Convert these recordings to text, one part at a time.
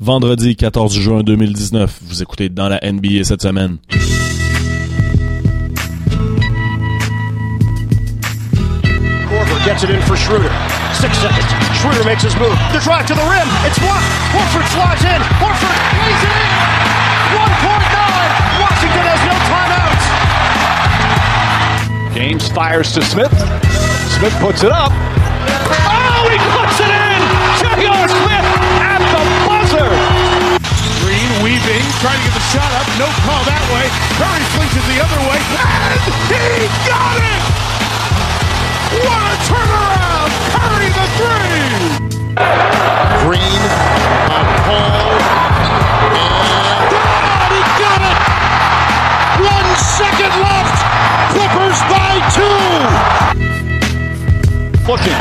Vendredi 14 juin 2019, vous écoutez dans la NBA cette semaine. Korver gets it in for Schroeder. Six seconds. Schroeder makes his move. The drive to the rim. It's blocked. Horford slides in. Horford lays it in. 1.9. Washington has no timeouts. James fires to Smith. Smith puts it up. Trying to get the shot up. No call that way. Curry flings it the other way. And he got it! What a turnaround! Curry the three! Green on Paul. And God, he got it! one second left. Clippers by two. Looking.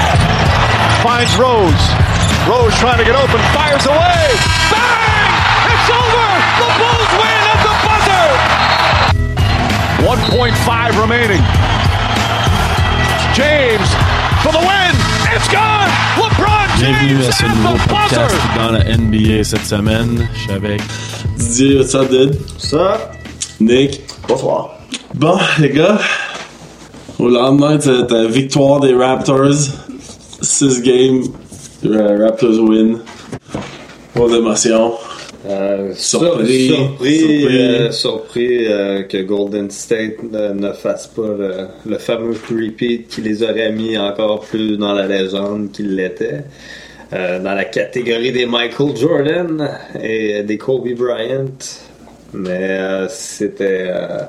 Finds Rose. Rose trying to get open. Fires away. Bang! It's over! The Bulls win at the buzzer! 1.5 remaining. James for the win. It's gone! LeBron James Bienvenue James à ce at nouveau the podcast buzzer! dans la NBA cette semaine. Je suis avec Didier, what's up, dude? Ça, Nick. bonsoir. Bon, les gars, au lendemain de cette euh, victoire des Raptors, 6 games, euh, Raptors win. Pas d'émotion. Euh, Surpris, sur- surpris, surpris. euh, surpris, euh, que Golden State ne, fasse pas le, le fameux repeat qui les aurait mis encore plus dans la légende qu'il l'était. Euh, dans la catégorie des Michael Jordan et des Kobe Bryant. Mais euh, c'était euh,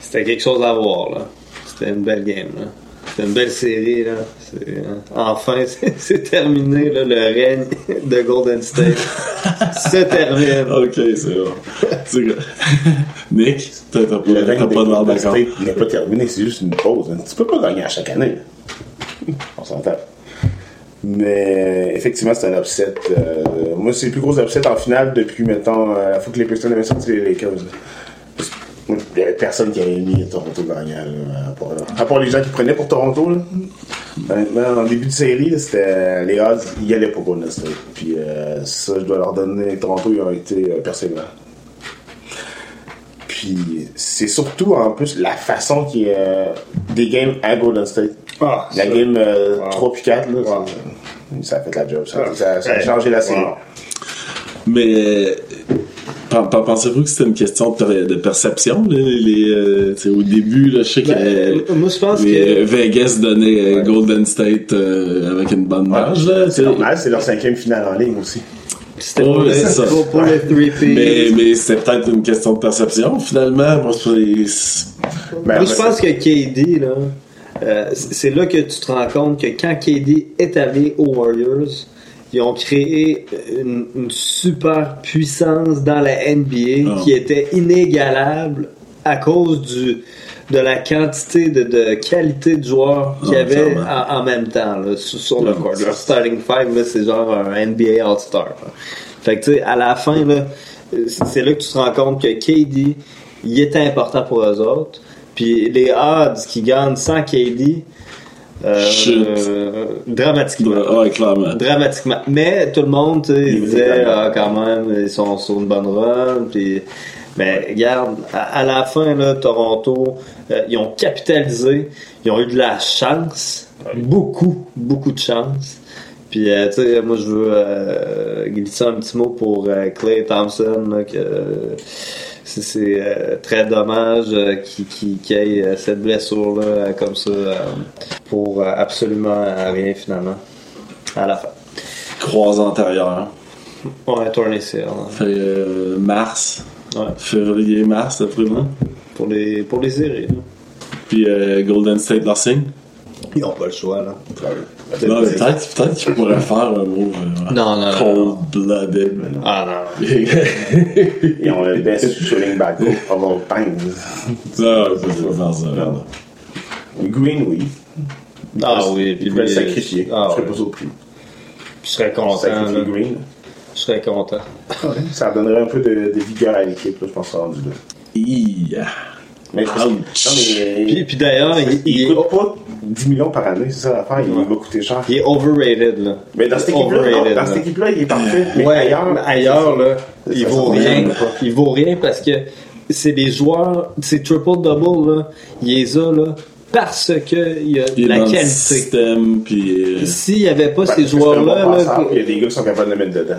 c'était quelque chose à voir. là. C'était une belle game. là. C'était une belle série. Là. C'est, euh, enfin, c'est, c'est terminé là, le règne de Golden State. se termine. Ok, c'est bon. C'est. Nick, t'as pas, Le règne pas de Golden d'accord. State n'est pas terminé, c'est juste une pause. hein. Tu peux pas gagner à chaque année. On s'entend. Mais effectivement, c'est un upset. euh, moi, c'est le plus gros upset en finale depuis, mettons, euh, la fois que les Pistons avaient sorti les Lakers. là. Parce que, moi, Il n'y avait personne qui avait mis Toronto gagnant. là, à, part, à part les gens qui prenaient pour Toronto. Là. Honnêtement, en début de série, c'était les odds, ils y allaient pour Golden State. Puis euh, ça, je dois leur donner. Toronto, ils ont été euh, persévérants. Puis c'est surtout en plus la façon qui est euh, des games à Golden State. Ah, la ça. game euh, Wow. 3 puis 4, là, Wow. ça a fait la job. Ça, Ah. ça- a changé la série. Wow. Mais euh, pensez-vous que c'était une question de, per- de perception? là, les, euh, au début, là, je sais que Ben, moi, je pense les- que- Vegas donnait euh, Golden State euh, avec une bonne marge. C'est normal, c'est leur cinquième finale en ligne aussi. C'était Ouais, pour, le, c'est ça. pour, pour le three-peat. Mais, mais c'est peut-être une question de perception, finalement. Moi, Ben, Moi, je pense que KD, là, euh, c'est c'est là que tu te rends compte que quand KD est allé aux Warriors, ils ont créé une, une super puissance dans la NBA Ah. qui était inégalable à cause du de la quantité de, de qualité de joueurs qu'il y Ah, avait en, en même temps là, sur, sur le Ouais, court. Leur starting five, c'est genre un NBA All-Star. Fait que tu sais, à la fin, c'est là que tu te rends compte que KD, il était important pour eux autres. Puis les odds qui gagnent sans KD, euh, dramatiquement. ouais, clairement. Dramatiquement. Mais tout le monde, tu sais, il disait, ah, quand même, ils sont sur une bonne run. Puis, mais regarde, à, à la fin, là, Toronto, euh, ils ont capitalisé, ils ont eu de la chance, beaucoup, beaucoup de chance. Puis, euh, tu sais, moi, je veux euh, glisser un petit mot pour Clay Thompson, là, que euh, c'est- euh, très dommage euh, qu'il ait euh, cette blessure-là comme ça pour absolument rien, finalement, à la fin. Croise antérieure. Ouais, hein, Fait euh, mars, ouais, février, mars, d'après moi. pour les pour les séries. là. Puis euh, Golden State leur signe. Ils n'ont pas le choix là. Non, mais peut-être peut qu'ils pourraient faire un mot euh, Non, non, non, cold-blooded. mais- Ah non. Ils ont le best shooting back of all time. Non, je peux pas faire ça. là. Green, oui. Ah oui, puis veulent lui, sacrifier. Ah, je serais pas surpris. Je serais content. Sacrifier. Green. Je serais content. Ça donnerait un peu de, de vigueur à l'équipe, je pense, rendu là. Iya. Mais Ouch. non, mais, Puis, puis d'ailleurs, il, il, il- coûte pas 10 millions par année, c'est ça l'affaire, il va coûter cher. Il est overrated, là. Mais dans cette équipe-là, dans là. cette équipe-là, il est parfait. Mais ouais, ailleurs, mais ailleurs là, il ça vaut rien. Il vaut rien parce que c'est des joueurs, c'est triple double là, il les a là parce que il y a Il la qualité. système, puis... euh, S'il n'y avait pas Ben, ces bon là, passeur, Il y a des gars qui sont capables de le mettre dedans.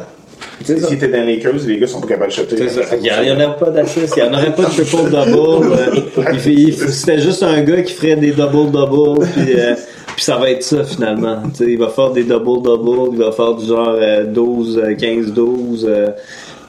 Si t'es dans les Lakers, les gars sont pas capables de shotter. il n'y en aurait pas d'assist, il n'y en aurait pas de triple double. C'était juste un gars qui ferait des double double, puis euh, puis ça va être ça finalement. Tu sais, il va faire des double double, il va faire du genre euh, 12, euh, 15, 12. euh,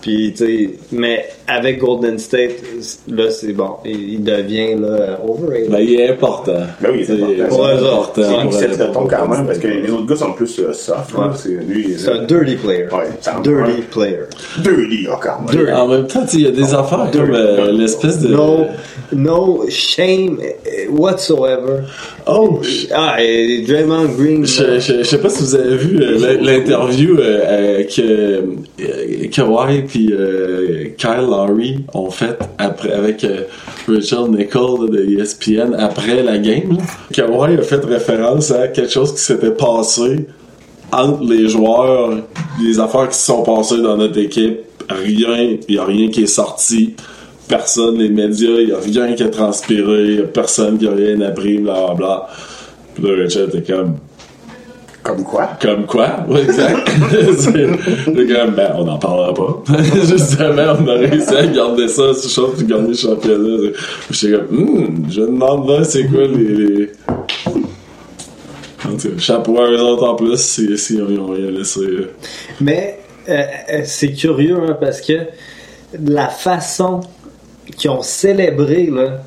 puis tu sais, mais avec Golden State, là c'est bon, il, il devient là overrated. Ben, il est important. Ben oui, c'est important. Pour eux autres. important. C'est une eux de ton quand même, parce que les autres gars sont plus euh, soft. Ouais. C'est lui, C'est un dirty player. Ouais, dirty ouais. player. Dirty, encore. Dirty. En même temps, il y a des affaires comme euh, l'espèce de... No, no shame whatsoever. Oh, Ah, et Draymond Green. Je, je, je sais pas si vous avez vu euh, l'in- l'interview euh, euh, que euh, Kawhi puis euh, Kyle Lowry ont fait après avec euh, Rachel Nichols de ESPN après la game. Kawhi a fait référence à quelque chose qui s'était passé entre les joueurs, des affaires qui se sont passées dans notre équipe. Rien, il y a rien qui est sorti. Personne, les médias, il y a rien qui a transpiré, il a personne qui a rien appris, bla bla bla. Puis là, Rachel était comme Comme quoi? comme quoi? Oui, exact. c'est comme, ben, on n'en parlera pas. Justement, on a réussi à garder ça chose puis gagner le championnat. J'étais comme, hum, je demande là, c'est quoi les. En tout cas, chapeau à eux autres en plus si, si on, on y a laissé. Mais euh, euh, c'est curieux hein, parce que la façon qu'ils ont célébré, là.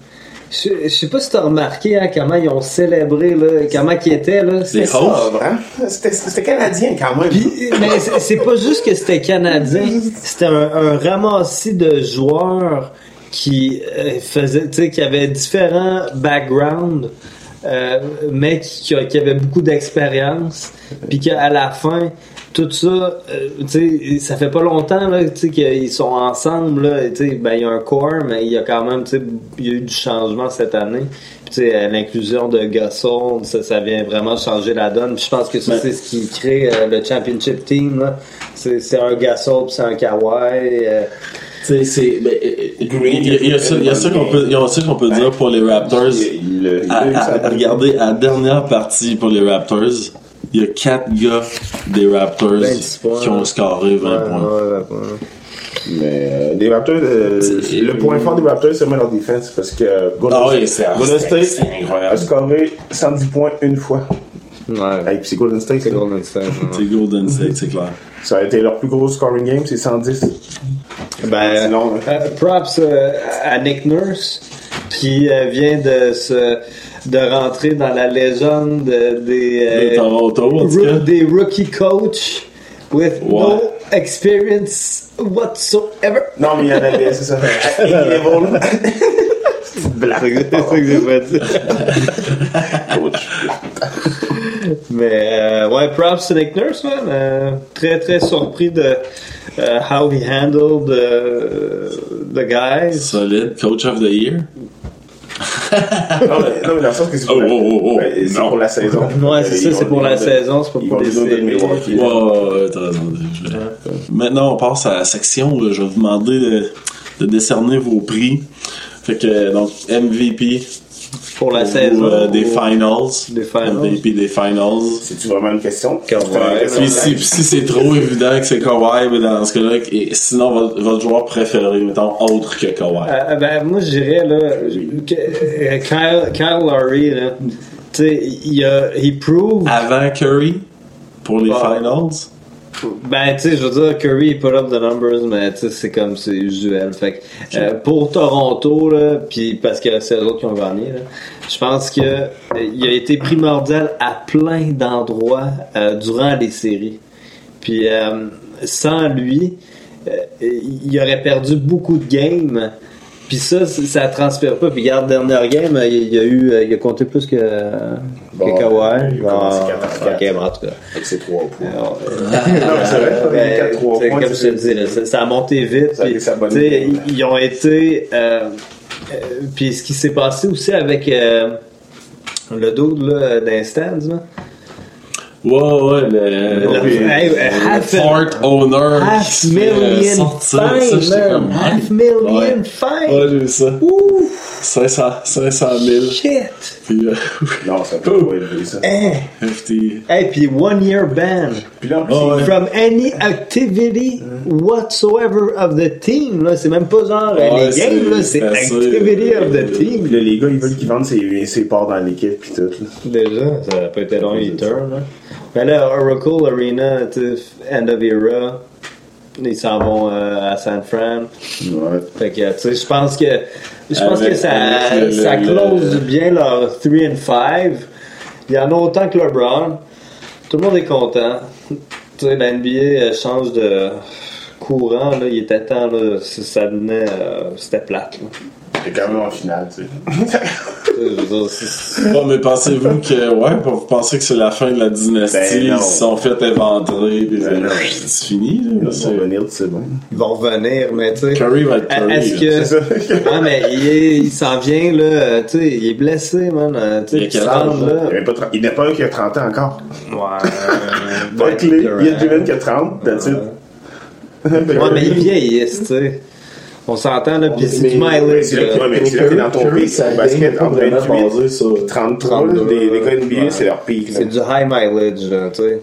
Je, je sais pas si t'as remarqué hein, comment ils ont célébré, là, comment ils étaient, là. Les vraiment? C'était c'était canadien quand même. Puis, mais c'est- c'est pas juste que c'était canadien, c'était un, un ramassis de joueurs qui euh, faisaient, tu sais, qui avaient différents backgrounds, euh, mais qui, qui, qui avaient beaucoup d'expérience, puis qu'à la fin, tout ça, euh, tu sais, ça fait pas longtemps là, tu sais, qu'ils sont ensemble là, tu sais, ben il y a un corps, mais il y a quand même, tu sais, il y a eu du changement cette année. Puis, tu sais, l'inclusion de Gasol, ça, ça vient vraiment changer la donne. Puis je pense que ça, Mais- c'est ce qui crée euh, le championship team. là. C'est c'est un Gasol, puis c'est un Kawhi. euh, Tu sais, c'est. ben, euh, Il y, a- il y a ça- qu'on peut, il y a ça qu'on peut dire pour les Raptors. Il- il- À, à- à la dernière partie pour les Raptors, il y a quatre gars des Raptors 26 points. qui ont scoré 20 ouais, points. ouais, ouais, ouais. Mais euh, les Raptors, euh, le point fort des Raptors, c'est vraiment leur défense parce que Golden, Ah oui, c'est- Golden c'est- State a scoré 110 points une fois. Ouais. Et puis c'est Golden State. C'est. Golden State. ouais. C'est Golden State, c'est clair. Ça a été leur plus gros scoring game, c'est 110. Ben, C'est long, hein. euh, props euh, à Nick Nurse qui euh, vient de se de rentrer dans la légende de- des De euh, Toronto, des rookie coach with Ouais. no experience whatsoever. Non, mais il y en avait, c'est ça. Black. C'est ça que j'ai pas dit. Coach. Mais euh, ouais, props to Nick Nurse, man. Euh, très très surpris de euh, how he handled the, the guys. Solide, coach of the year? Non, mais, non, mais dans le sens que c'est pour, Oh, la- oh, oh, oh. Ouais, c'est Non. pour la saison. Ouais, c'est ça, c'est pour la saison, c'est pas pour les Maintenant, on passe à la section. là. Je vais vous demander de, de décerner vos prix. Fait que, donc, MVP Pour la ou, saison. euh, des finals. Des finals. MVP des finals. C'est-tu vraiment une question? Kawhi, Puis si, puis si c'est trop évident que c'est Kawhi, dans ce cas-là, et sinon votre, votre joueur préféré, mettons, autre que Kawhi. Euh, ben, moi, je dirais, là, que, euh, Kyle, Kyle Lowry, là, tu sais, il a, he proved, Avant Curry, pour les Ah. finals? Ben, tu sais, je veux dire, Curry, il put up the numbers, mais tu sais, c'est comme, c'est usuel. Fait que, euh, pour Toronto, là, puis parce que c'est eux autres qui ont gagné, là, je pense que euh, il a été primordial à plein d'endroits euh, durant les séries. Puis, euh, sans lui, euh, il aurait perdu beaucoup de games. Puis ça, ça transpire pas. Puis regarde, dernière game, euh, il y a eu, euh, il a compté plus que, Bon, que Kawhi. il a commencé Bon, 4 à 4. ok, bon, en tout cas. Avec ses trois points. Alors, euh, Non, mais c'est vrai, 4 3 t'sais, points. comme je te dis, ça, a monté vite. Ça a idée. ils, ils ont été. euh, euh, puis ce qui s'est passé aussi avec euh, Le dude là, dans les stands, là. Ouais, ouais, le, Le- hey, le half- fort owner. Half qui se fait, euh, million sortir, ça, fine, j'étais man. comme, Half million Ouais. fine. Ouais, j'ai vu ça. Ouh, 500, 500 000. shit. Puis, euh, Non, ça peut pas élevé, ça. Hey, FT. hey, puis one year ban. Puis là, Oh, ouais. From any activity whatsoever of the team. Là, c'est même pas genre Ouais, les games, là, c'est activity of the team. Puis là, les gars, ils veulent qu'ils vendent ses, ses parts dans l'équipe pis tout. là. Déjà, ça pas été long, il turn. Là. Mais là, Oracle Arena, end of era, ils s'en vont euh, à San Fran. Ouais. Fait que, tu sais, je pense que, je pense que ça, le- ça close le- bien leur 3 and 5. Il y en a autant que LeBron. Tout le monde est content. Tu sais, la NBA euh, change de courant, là. Il était temps, là. si Ça devenait, euh, c'était plate, là. C'est quand même en finale, tu sais. Bon, mais pensez-vous que, ouais, vous pensez que c'est la fin de la dynastie, Ben non. ils se sont fait éventrer, puis Ben non. c'est fini, là. Ils vont venir, c'est bon. ils vont revenir, mais tu sais. Curry va être Curry. Est-ce que. C'est ça. Ah, mais il, il s'en vient, là. euh, Tu sais, il est blessé, man. euh, Tu Il il âge, Il là. n'y en a pas il a pas un qui a 30 ans encore. Ouais. Pas clé. Il y a Dylan qui a 30, that's it. Ouais, mais ils vieillissent, tu sais. On s'entend, là, pis c'est du mileage. ouais, mais là que dans ton Curry, pic, sa au basket, vraiment 28 basée sur- et 33, là, les, gars NBA, Ouais. c'est leur pic. là. C'est du high mileage, là, tu sais.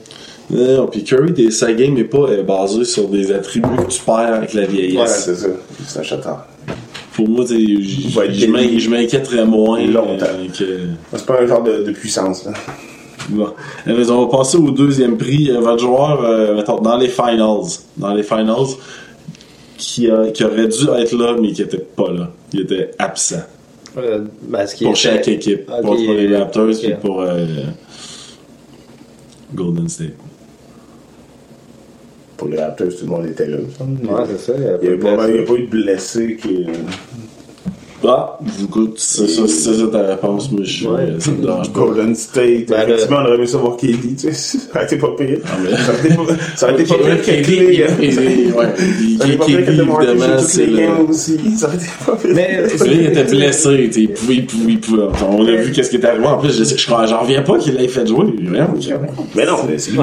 Non, puis Curry, des- sa game n'est pas euh, basée sur des attributs que tu perds avec la Ouais, vieillesse. c'est ça. C'est un chatard. Pour moi, je m'inquiéterais moins Longtemps. euh, que... C'est pas un genre de, de puissance. Là. Bon. Eh bien, on va passer au deuxième prix. Euh, votre joueur, euh, mettons, dans les finals, dans les finals, qui, a- qui aurait dû être là, mais qui était pas là. Il était absent. Euh, qu'il Pour était- chaque équipe. Pour, les Raptors, puis pour euh, Golden State. Pour les Raptors, tout le monde était là. Ouais, c'est ça. Il n'y a, a pas eu de blessés qui. Ah, écoute, c'est ça, c'est ça ta réponse, mais je, Ouais. ça me dérange pas. Golden State. Ben, Effectivement, on aurait aimé ça voir KD, tu sais. Ça aurait été pas pire. mais- Ça aurait été pas, ça aurait été pas pire que KD, ouais, évidemment, c'est le... aussi. Ça aurait été pas pire. Mais- Lui, il était blessé, t'sais, il pouvait, il pouvait, il pouvait. On a vu qu'est-ce qui est arrivé. En plus, je, je, j'en reviens pas qu'il l'ait fait jouer. Mais non,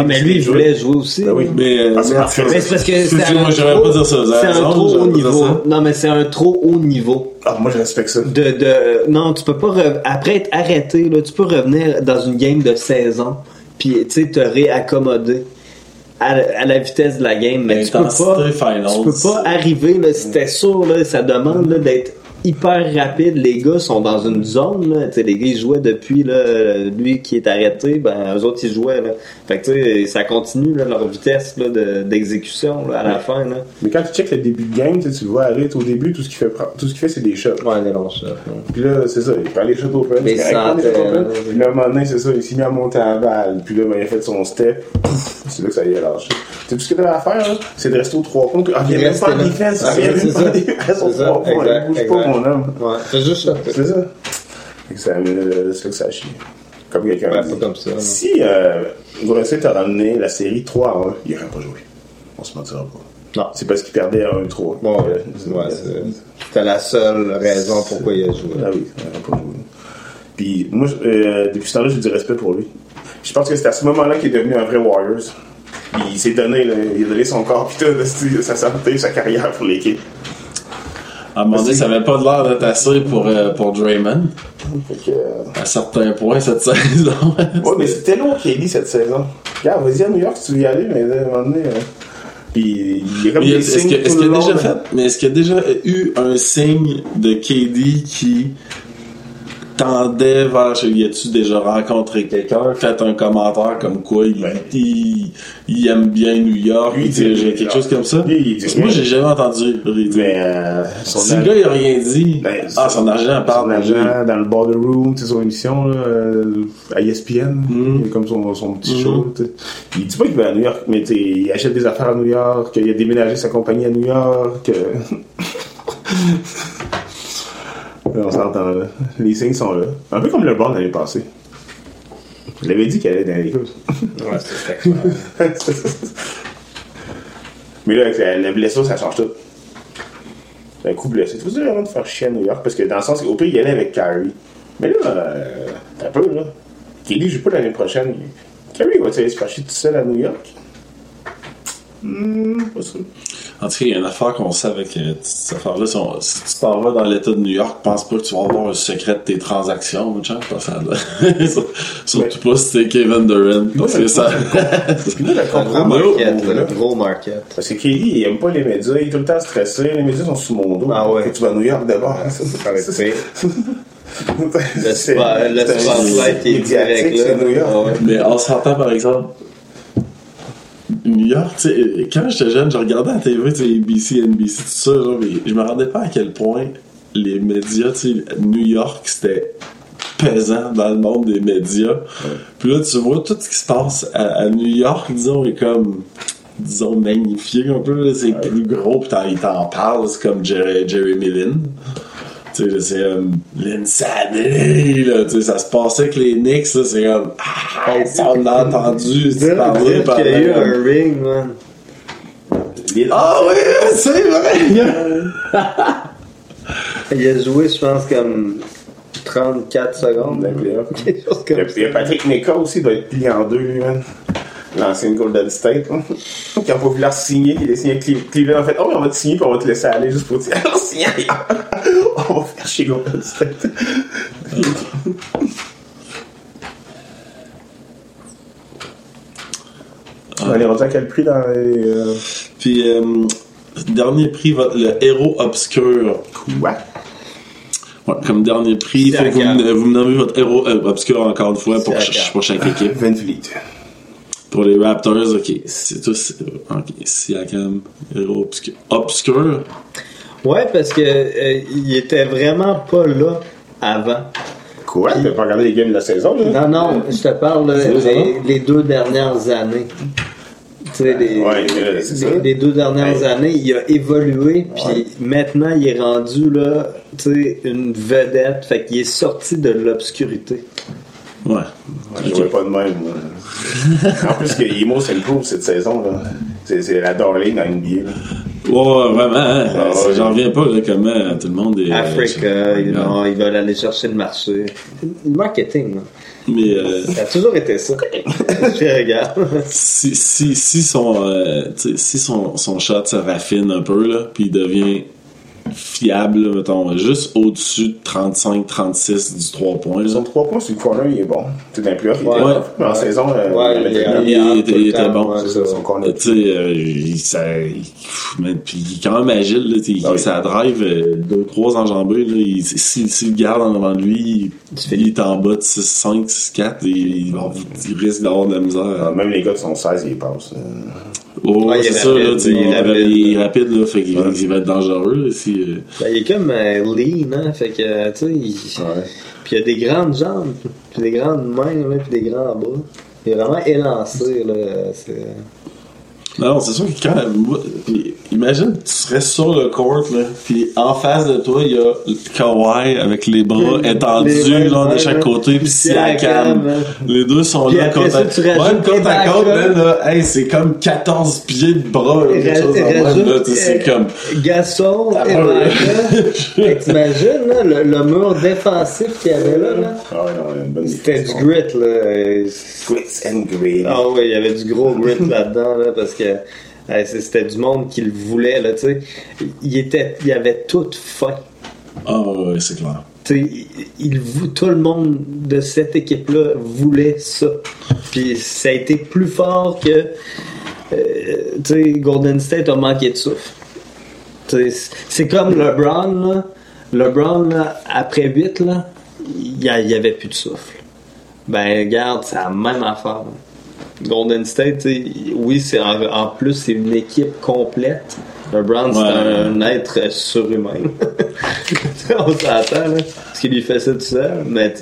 mais lui, il jouait. voulait jouer aussi. Ben oui. Mais, euh, Ah, c'est parce que c'est Excuse-moi, un, trop- pas dire ça, vous avez c'est un raison, trop j'aurais haut niveau. Non, mais c'est un trop haut niveau. Ah, moi, respecte ça. De, de, non, tu peux pas, re- après être arrêté, là, tu peux revenir dans une game de 16 ans, puis tu sais, te réaccommoder à, à la vitesse de la game, mais tu peux pas, tu peux pas arriver, là, si t'es sûr, là, ça demande là, d'être hyper rapide. Les gars sont dans une zone, là, tu sais, les gars ils jouaient depuis, là, lui qui est arrêté, ben, eux autres ils jouaient, là. Fait que tu sais, ça continue, là, leur vitesse, là, de- d'exécution, là, à la fin, là. Mais quand tu checkes le début de game, tu tu le vois aller au début, tout ce qu'il fait, tout ce qu'il fait, c'est des shots. Ouais, les longs shots, ouais. Puis là, c'est ça, il prend les shots open. Mais c'est ça, correct, les shots open. Puis là, un moment donné, c'est ça, il s'est mis à monter à la balle. Puis là, ben, il a fait son step. C'est là que ça y est lâché. C'est tout ce que t'avais à faire, là. C'est de rester aux trois points. Ah, même pas défense. Ah, Viens c'est même pas ça. en défense aux C'est ça, trois points. Bouge pas. Mon homme. Ouais, c'est juste ça. C'est ça. C'est que ça chie. Comme quelqu'un Ouais, a dit. pas comme ça, non. Si euh, Golden State a ramené la série 3 à 1, il n'aurait pas joué. On se mentira pas. Non. C'est parce qu'il perdait à 1-3. Bon, ouais, ouais, c'est- c'était la seule raison pourquoi il a joué. Ah oui, il pas joué. Puis moi, euh, depuis ce temps-là, j'ai du respect pour lui. Je pense que c'est à ce moment-là qu'il est devenu un vrai Warriors. Il s'est donné, là, il a donné son corps, puis tout, sa santé, sa carrière pour l'équipe. À un moment donné, ça avait pas de l'air d'être assez pour, euh, pour Draymond. Fait que, euh, À certains points, cette saison. Ouais, mais c'était long dit cette saison. Regarde, vas-y à New York si tu veux y aller, mais à un moment donné. euh, Puis il est des est-ce qu'il déjà fait, là. mais est-ce qu'il y a déjà eu un signe de KD qui tendait vers, y a-tu déjà rencontré quelqu'un, fait un commentaire comme quoi il, il, il aime bien New York, Lui, il dit- quelque chose comme ça? Lui, il moi, j'ai jamais entendu. Mais euh, son, Si le gars, il a rien dit, Ben, ah, son argent son parle de lui. agent dans le border room, sais, son émission là, euh, à ESPN, Mm. il a comme son, son petit show. tu sais. Il dit pas qu'il va à New York, mais il achète des affaires à New York, qu'il a déménagé sa compagnie à New York. On s'entend là. Les signes sont là. Un peu comme le bord l'année passée. Il avait dit qu'elle allait dans les Lakers. Ouais, c'était clair. Mais là, avec la, la blessure, ça change tout. Un coup blessé. Tu veux vraiment de faire chier à New York? Parce que dans le sens, au pire, il allait avec Kyrie. Mais là, euh, t'as peu, là. Kelly joue pas l'année prochaine. Kerry va-tu aller se fâcher tout seul à New York? Hmm, pas sûr. En tout cas, il y a une affaire qu'on sait avec euh, cette affaire-là. Si, tu t'en vas dans l'État de New York, pense pas que tu vas avoir un secret de tes transactions, mon chum. Pas ça, là. Surtout pas si t'es Kevin Durant. Parce que ça. Là, le compromis, market, là, là, gros market. Parce que Kelly, il aime pas les médias, il est tout le temps stressé, les médias sont sous mon dos. Ah ouais. Tu vas à New York d'abord. Ça, Ça pire. Le spot- le spotlight est direct, là. c'est New York. Mais on s'entend, par exemple, New York, tu sais, quand j'étais jeune, je regardais à la TV, ABC, NBC, tout ça, genre, mais je me rendais pas à quel point les médias, tu sais, New York, c'était pesant dans le monde des médias. Puis là, tu vois tout ce qui se passe à, à New York, disons, est comme disons magnifié un peu c'est plus gros puis il t'en parle c'est comme Jerry, Jeremy Lin tu sais là, c'est comme l'insanity là tu sais ça se passait avec les Knicks là, c'est comme ah, ça on a entendu se parler dire qu'il y a eu un ring, man. ah oui c'est vrai Il a joué, je pense, comme 34 secondes. Il il ça. Patrick Nika aussi, il doit être plié en deux, lui, man. L'ancien Golden State, hein. Qui a pas voulu la signer, il a signé Cleveland. En fait, oh, mais on va te signer, puis on va te laisser aller juste pour dire, alors, signe ailleurs. on va faire chez Golden State. On est rendu à quel prix dans les. euh, puis euh, dernier prix le héros obscur Quoi? Ouais, comme dernier prix faut que vous, me- vous me nommez votre héros euh, obscur encore une fois pour, ch- pour chaque équipe Van Vliet. Pour les Raptors, ok. C'est tous. Ok, Siakam, héros obscur. Obscur? Ouais, parce que euh, il était vraiment pas là avant. Quoi? T'as pas regardé les games de la saison, là? Non, non, je te parle ça. les, les deux dernières années. Tu sais, les, Ouais, deux dernières Ouais. années, il a évolué, puis maintenant il est rendu là, tu sais, une vedette, fait qu'il est sorti de l'obscurité. Ouais. Je jouais pas de même. en plus, que Imo, c'est le groupe cette saison. là. C'est c'est la darling dans NBA. là. Ouais, vraiment, hein. Ah, ouais. J'en reviens pas, là, comment tout le monde est. Africa, euh, ils, non, ils veulent aller chercher le marché. Le marketing, là. Mais euh, ça a toujours été ça. Je regarde. si, si, si, son, euh, si son, son shot se raffine un peu, là, puis il devient fiable, là, mettons, juste au-dessus de 35-36 du 3 points. Son 3 points sur le corner, il est bon. Tu sais, dans les playoffs, il Ouais. était Ouais. bon. Mais en saison, euh, Ouais, il était, il bon. C'est ça. Euh, Tu sais, euh, il, est quand même agile, là, il- Ah oui. ça drive 2-3 enjambées, là, il, s'il le garde en avant de lui, il, il est en bas de 6-5, 6-4, et il, risque d'avoir de la misère. Ah, Même les gars de son 16, ils passent. euh. Oh, c'est ça, il est il, est rapide. là, fait qu'il va être dangereux, euh, Ben, il est comme euh, lean, hein, fait que, tu sais, il... Ouais. Puis il a des grandes jambes, puis des grandes mains, puis des grands bras. Il est vraiment élancé, là. C'est... Non, c'est sûr que quand. imagine, tu serais sur le court, là, puis en face de toi, il y a Kawhi avec les bras Les- étendus, les- là, de chaque côté, puis Siakam. Siakam, hein. Les deux sont Puis là côte ça, à Ouais, côte à côte, là, hey, c'est comme 14 pieds de bras, là, quelque chose en même, là, tu sais, c'est euh, comme. Gasol, Ah, que T'imagines, là, le, le mur défensif qu'il y avait là, là. Ah ouais, C'était du grit, là. Grits and grit. Ah oui, il y avait du gros grit là-dedans, là, parce que euh, c'était du monde qui le voulait, là, tu sais. Il était, il avait tout faim. Ah, ouais, c'est clair. Il, tout le monde de cette équipe-là voulait ça. Puis ça a été plus fort que euh, tu sais, Golden State a manqué de souffle. C'est comme LeBron, là. LeBron, là, après 8, là, il n'y avait plus de souffle. Ben, regarde, c'est la même affaire. Golden State, oui, c'est en, en plus, c'est une équipe complète. LeBron, c'est Ouais. un être surhumain. On s'entend, là. Parce qu'il lui fait ça tout seul. Mais,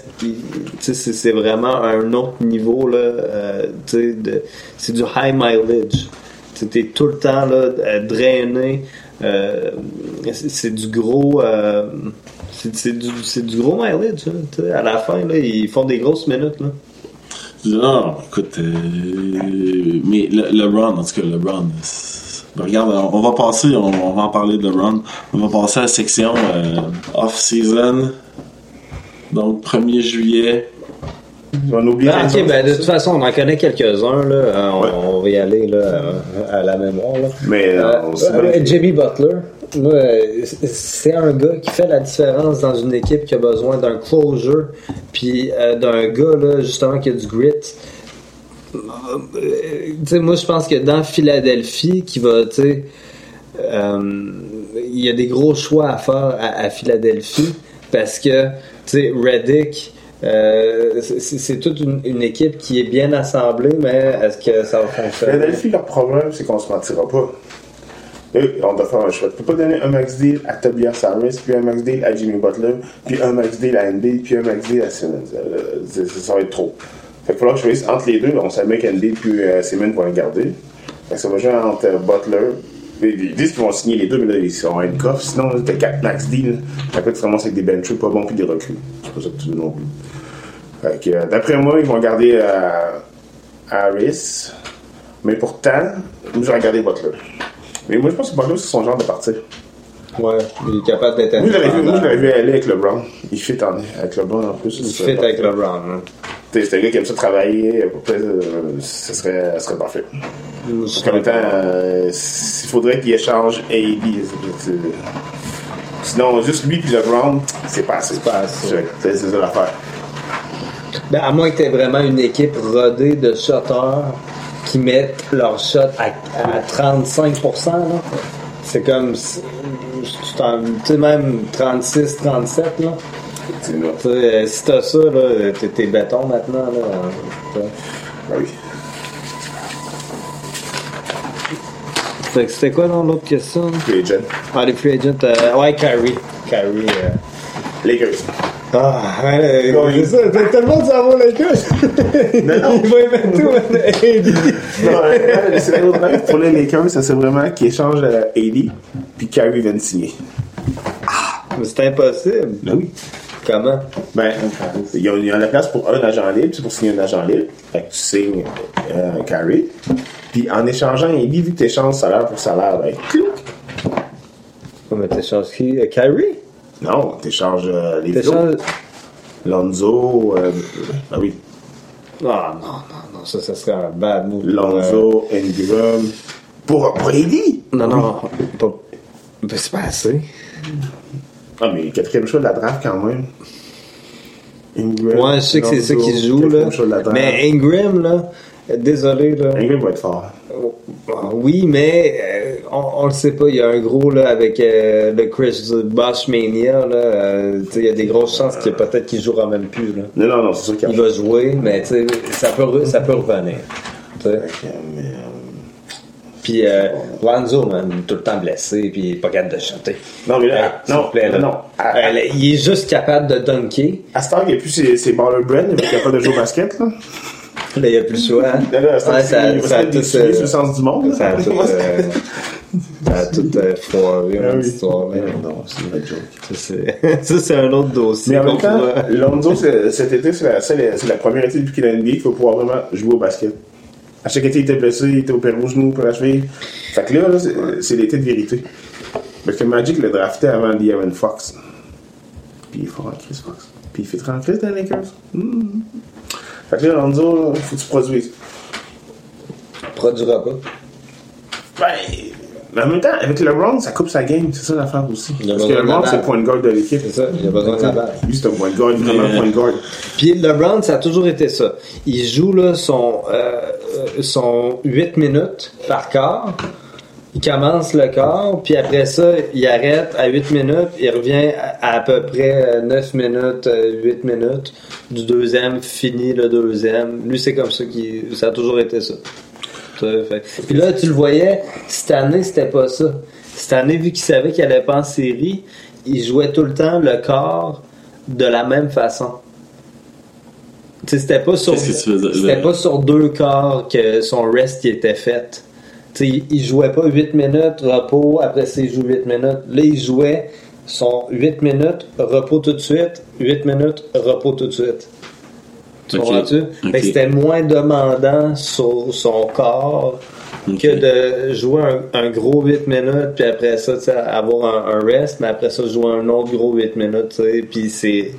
c'est c'est vraiment un autre niveau, là. euh, c'est du high mileage. Tu es tout le temps, là, euh, drainé. euh, c'est c'est du gros. euh, c'est c'est du, c'est du gros mileage. hein, à la fin, là, ils font des grosses minutes. Là. Non, écoute, euh, mais le, LeBron, en tout cas, LeBron, c'est- ben, regarde, on, on va passer, on, on va en parler de LeBron, on va passer à la section euh, off-season. Donc, 1er juillet. On oublie Ah, Renzo, ok, ben de toute façon, on en connaît quelques-uns, là. Euh, on, Ouais. on va y aller, là, euh, à la mémoire, là. Mais Euh, euh, euh, Jimmy Butler, c'est un gars qui fait la différence dans une équipe qui a besoin d'un closure, puis euh, d'un gars là, justement qui a du grit. Moi, je pense que dans Philadelphie, qui va, tu sais, euh, il y a des gros choix à faire à, Philadelphie parce que, tu sais, Reddick. euh, c'est toute une, une équipe qui est bien assemblée, mais est-ce que ça va fonctionner? Philadelphie, leur problème, c'est qu'on se mentira pas. On doit faire un choix. Tu peux pas donner un max deal à Tobias Harris, puis un max deal à Jimmy Butler, puis un max deal à NB, puis un max deal à Simmons. Euh, c'est- ça va être trop. Fait qu'il faudra que je choisisse entre les deux. On savait que NB puis euh, Simmons vont les garder. Ça va jouer entre euh, Butler. Ils disent qu'ils vont signer les deux, mais là, ils sont coffre. Sinon, t'as 4 max deals. Après, tu ramasses avec des benchers pas bons puis des recrues. C'est pas ça que tu veux non plus. Fait que, euh, d'après moi, ils vont garder euh, Harris. Mais pourtant, moi, j'aurais gardé Butler. Mais moi, je pense que Butler, c'est son genre de partir. Ouais, il est capable d'être Moi, je l'aurais vu, aller avec LeBron. Il fit en, avec LeBron en plus. Il fit avec. LeBron. hein. C'est un gars qui aime ça travailler. pour peut-être, euh, ce serait, ce serait parfait. En même temps, euh, il faudrait qu'il échange AD. Sinon, juste lui puis LeBron, c'est pas assez. C'est pas assez. C'est ça l'affaire. Ben, à moins que tu aies vraiment une équipe rodée de shotters qui mettent leur shot à, à 35%. là. C'est comme, tu sais, même 36-37. là. C'est là. Tu sais, euh, Si t'as ça, là, t'es, t'es béton maintenant. Là, euh, Ben oui. Fait que c'était quoi dans l'autre question? Free agent. Ah, les free agents. euh, ouais, Kyrie. Kyrie. euh. Lakers. Ah, ouais, c'est ça. T'as tellement de queues. Non, non. Il va y mettre tout. Non, le scénario de rêve pour les Lakers, ça c'est vraiment qu'ils échangent euh, AD puis Kyrie vient de signer. Mais c'est impossible. Ben oui. Comment? Ben, il y, a, il y a la place pour un agent libre, c'est pour signer un agent libre. Fait que tu signes euh, Kyrie. Puis en échangeant AD, vu que tu échanges salaire pour salaire, ben, clouc. Va t'échanger qui? Euh, Kyrie? Non, tu échanges euh, les T'échanges. Lonzo, euh, ben oui, Ah, non, non, non, ça, ça serait un bad move. Lonzo, Ingram. Pour, AD. Non, non, pas. C'est pas assez. Ah, mais quatrième choix de la draft quand même. Ingram, Ouais, je sais que c'est ça Lonzo, qui se joue, là. Mais Ingram, là, euh, désolé, là. Ingram va être fort. Ah, Oui, mais euh, on, on le sait pas. Il y a un gros là avec euh, le Chris Bosh Mania. Là, euh, il y a des grosses chances que peut-être qu'il jouera même plus. Là. Non, non, non, c'est sûr qu'il va jouer, mais tu sais, ça peut, ça peut revenir. que, mais, Puis Lonzo, man, tout le temps blessé, puis il est pas capable de chanter. Non, mais là, non, plaît, là. non. À, il est juste capable de dunker. à ce temps, il n'y a plus ses, ses baller brand, il est capable de jouer au basket, là. Là, il n'y a plus le choix. hein. Là, là, temps, Ouais, ça, va ça a tout, euh, le sens du monde. ça a là. tout, euh, ça a tout euh, foiré, Ah mon oui. histoire. Mais Non, c'est une joke. Ça, c'est- Ça, un autre dossier. Mais en même temps, pourra- Lonzo, c'est- cet été, c'est la, première été depuis qu'il a NBA qu'il faut pouvoir vraiment jouer au basket. À chaque été, il était blessé, il était opéré au genou pour la cheville. Fait que là, là, c'est- l'été de vérité. Parce que Magic l'a drafté avant De'Aaron Fox. Puis il est fort en Chris Fox. Puis il fait 30 Chris dans les Lakers. Mm. Fait que là, Lonzo, faut que tu produises. produira pas. Ben, mais en même temps, avec LeBron, ça coupe sa game. C'est ça l'affaire aussi. Parce que LeBron, c'est le point de garde de l'équipe. C'est ça, il a besoin de la balle. Lui, c'est un point de garde, vraiment Mais- point de garde. Puis LeBron, ça a toujours été ça. Il joue là son, euh, euh, son 8 minutes par quart. Il commence le quart, puis après ça, il arrête à 8 minutes, il revient à, à peu près euh, 9 minutes, euh, 8 minutes du deuxième, finit le deuxième. Lui, c'est comme ça qu'il ça a toujours été ça. Fait- Puis là, tu le voyais, cette année, c'était pas ça. Cette année, vu qu'il savait qu'il allait pas en série, il jouait tout le temps le quart de la même façon. C'était pas sur c'était pas sur deux quarts que son rest qui était fait. Tu sais, il, jouait pas 8 minutes, repos, après ça, il joue 8 minutes. Là, il jouait son 8 minutes, repos tout de suite, 8 minutes, repos tout de suite. Tu Ok. comprends-tu? Fait que Ok. c'était moins demandant sur son corps que de jouer un, un gros 8 minutes, puis après ça, avoir un, un rest, mais après ça, jouer un autre gros 8 minutes, puis c'est...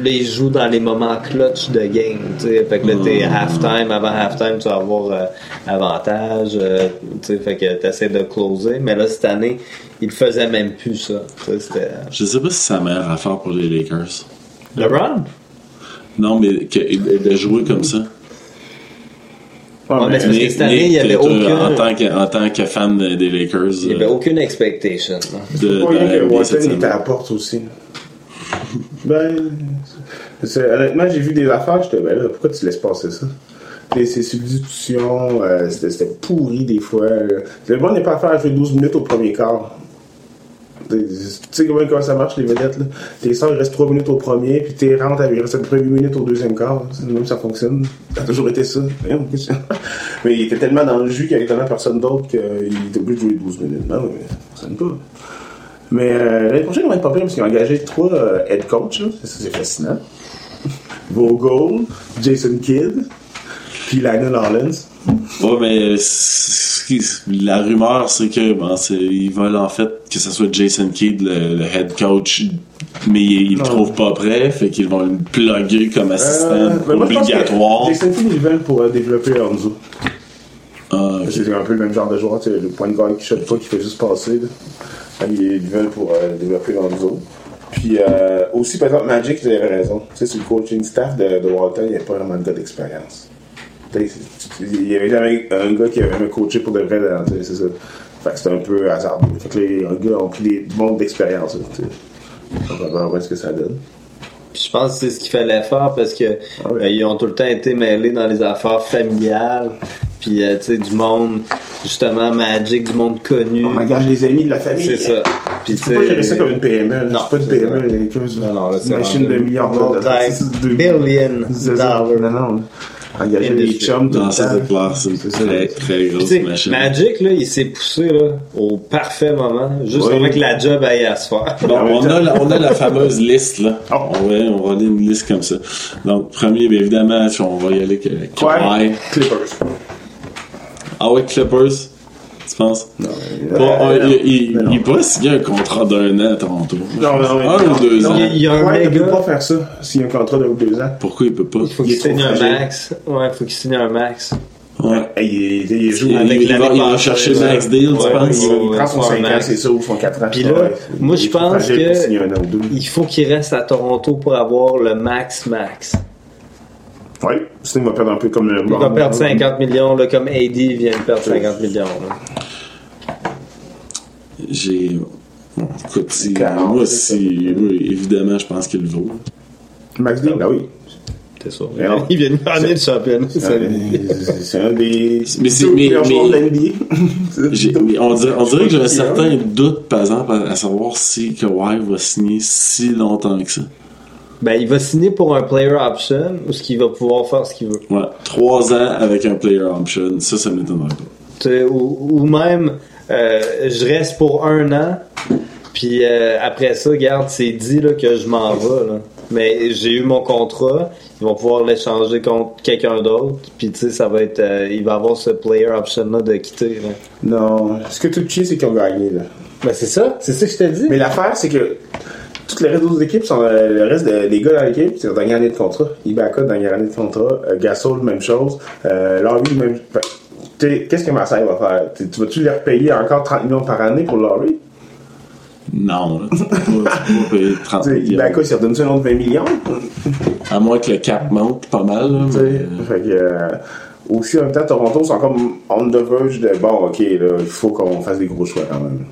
là, il joue dans les moments clutch de game. tu sais. Fait que là, t'es halftime, avant halftime, tu vas avoir euh, avantage. euh, tu sais, fait que t'essaies de closer. Mais là, cette année, il faisait même plus ça. C'était Je sais pas si c'est la meilleure affaire pour les Lakers. LeBron? Non, mais que- de jouer comme ça. Ouais, Ouais, mais c'est parce que Nick- cette année, il y Nick, avait toi, aucun- En tant que, en tant que fan de- des Lakers. Il n'y avait euh, aucune expectation. là. de, Pas de rien la que NBA Walton cette ben, honnêtement, j'ai vu des affaires, j'étais, ben là, pourquoi tu laisses passer ça? Les, ces substitutions, euh, c'était, pourri des fois. Le bon n'est pas à faire jouer 12 minutes au premier quart. Tu sais comment, ça marche les vedettes là? Tes sors il reste 3 minutes au premier, puis tes rentres il reste à peu près 8 minutes au deuxième quart. Même ça fonctionne. Ça a toujours été ça. Mais il était tellement dans le jus qu'il n'y avait tellement personne d'autre qu'il était obligé de jouer 12 minutes. Non, mais ça fonctionne pas. Mais euh, l'année prochaine, on va être pas pire parce qu'ils ont engagé trois euh, head coach. là. Ça, c'est fascinant. Vogel, Jason Kidd, puis Lionel Hollins. Ouais, mais qui- la rumeur, c'est que bon, ils veulent en fait que ce soit Jason Kidd, le, le head coach, mais ils le trouvent pas prêt, fait qu'ils vont le plugger comme assistant Euh, moi, que obligatoire. Jason Kidd, ils veulent pour euh, développer Lonzo. Ah. C'est un peu le même genre de joueur, le point de guard qui shot pas, qui fait juste passer. Là. Ils veulent pour euh, développer Lonzo. Puis euh, aussi, par exemple, Magic, tu avais raison. Tu sais, sur le coaching staff de, Walton, il n'y a pas vraiment de gars d'expérience. Il n'y avait jamais un gars qui avait jamais coaché pour de vrai, c'est ça. Fait que c'était un peu hasardeux. Fait que les gars ont pris des mondes d'expérience. On va voir ce que ça donne. Puis je pense que c'est ce qui fait l'effort parce que Ah euh, ils ont tout le temps été mêlés dans les affaires familiales. Puis euh, tu sais du monde justement Magic, du monde connu. On engage les amis de la famille. c'est ça. Puis Tu gérer ça comme une PME. Non, c'est pas une PME, une machine de milliards de multi- billion dollars. Non, non. Engager les Industry. chums le ça temps. c'est clair, c'est une C'est ça. très, très grosse tu sais, machine. Magic là, il s'est poussé là au parfait moment, juste Oui. avant que la job aille à se faire. Bon, on a, la, on a la fameuse liste, là. Oh. On, va, on va aller une liste comme ça. Donc, premier, bien évidemment, on va y aller avec Kawhi. Ouais. Clippers. Ah ouais, Clippers, tu penses? Non, Bon, euh, il, il, non. il peut signer un contrat d'un an à Toronto. Non, non, un non, ou deux non, ans. Il y a un ouais, il méga- peut pas faire ça s'il y a un contrat de deux ans. Pourquoi il peut pas? Il faut Il qu'il signe un max. Ouais, il faut qu'il signe un max. Ouais. Il, il joue Il, Avec il va, chercher ouais. Max Deal, tu penses? il, prend son ouais, 5 ans, max. c'est ça, ou son 4 ans. Puis là, moi, je pense que- ou. Il faut qu'il reste à Toronto pour avoir le max max. Oui, sinon il va perdre un peu comme le Il va perdre 50 millions, là, comme AD vient de perdre 50 millions. J'ai. Bon, écoute, si, moi, si, oui, évidemment, je pense qu'il le vaut. Max Deal, ben oui. C'est sûr. Mais non. Il vient de gagner le championnat. c'est- C'est un des Mais c'est- mais- mais- l'NBA. J'ai- mais on dirait, on dirait que j'ai un certain doute, par exemple, à, à savoir si Kawhi va signer si longtemps que ça. Ben, il va signer pour un player option ou ce qu'il va pouvoir faire ce qu'il veut. Ouais, trois ans avec un player option, ça, ça m'étonnerait pas. Ou, ou même, euh, je reste pour un an, puis euh, après ça, garde, c'est dit là, que je m'en vais. Là. Mais j'ai eu mon contrat, ils vont pouvoir l'échanger contre quelqu'un d'autre, puis tu sais, ça va être, euh, il va avoir ce player option là de quitter. Là. Non, ce que tout chier, c'est qu'ils ont gagné. Là. Ben c'est ça, c'est ça que je te dis. Mais l'affaire, c'est que toutes les restes d'autres équipes sont euh, le reste de- des gars dans l'équipe, c'est dans la dernière année de contrat. Ibaka dernière année de contrat, euh, Gasol même chose, euh, Laurie même. t'sais, Qu'est-ce que Marseille va faire? Tu vas-tu les repayer encore 30 millions par année pour Laurie Non, là, tu peux pas, tu peux pas payer 30 T'sais, millions. Ibaka, s'il redonne un autre 20 millions. À moins que le cap monte pas mal. Là, mais, euh, Fait que, euh, aussi, en même temps, Toronto sont comme on the verge de bon, ok, là, il faut qu'on fasse des gros choix quand même.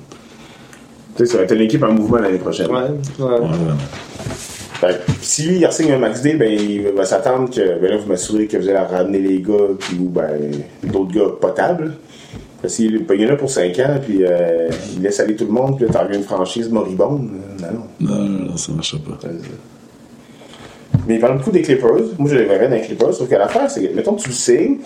Tu sais, ça va être une équipe en mouvement l'année prochaine. Ouais, ouais. Fait si lui, il signe un max deal, ben, il va s'attendre que, ben là, vous m'assurez que vous allez ramener les gars, puis ou, ben, d'autres gars potables. Parce qu'il il y en a pour 5 ans, puis euh, il laisse aller tout le monde, puis là, t'en une franchise moribonde. Non, non. Non, non, non, ça marchera pas. Mais il parle beaucoup des Clippers. Moi, je les verrais dans les Clippers. Sauf que l'affaire, c'est que, mettons, tu le signes,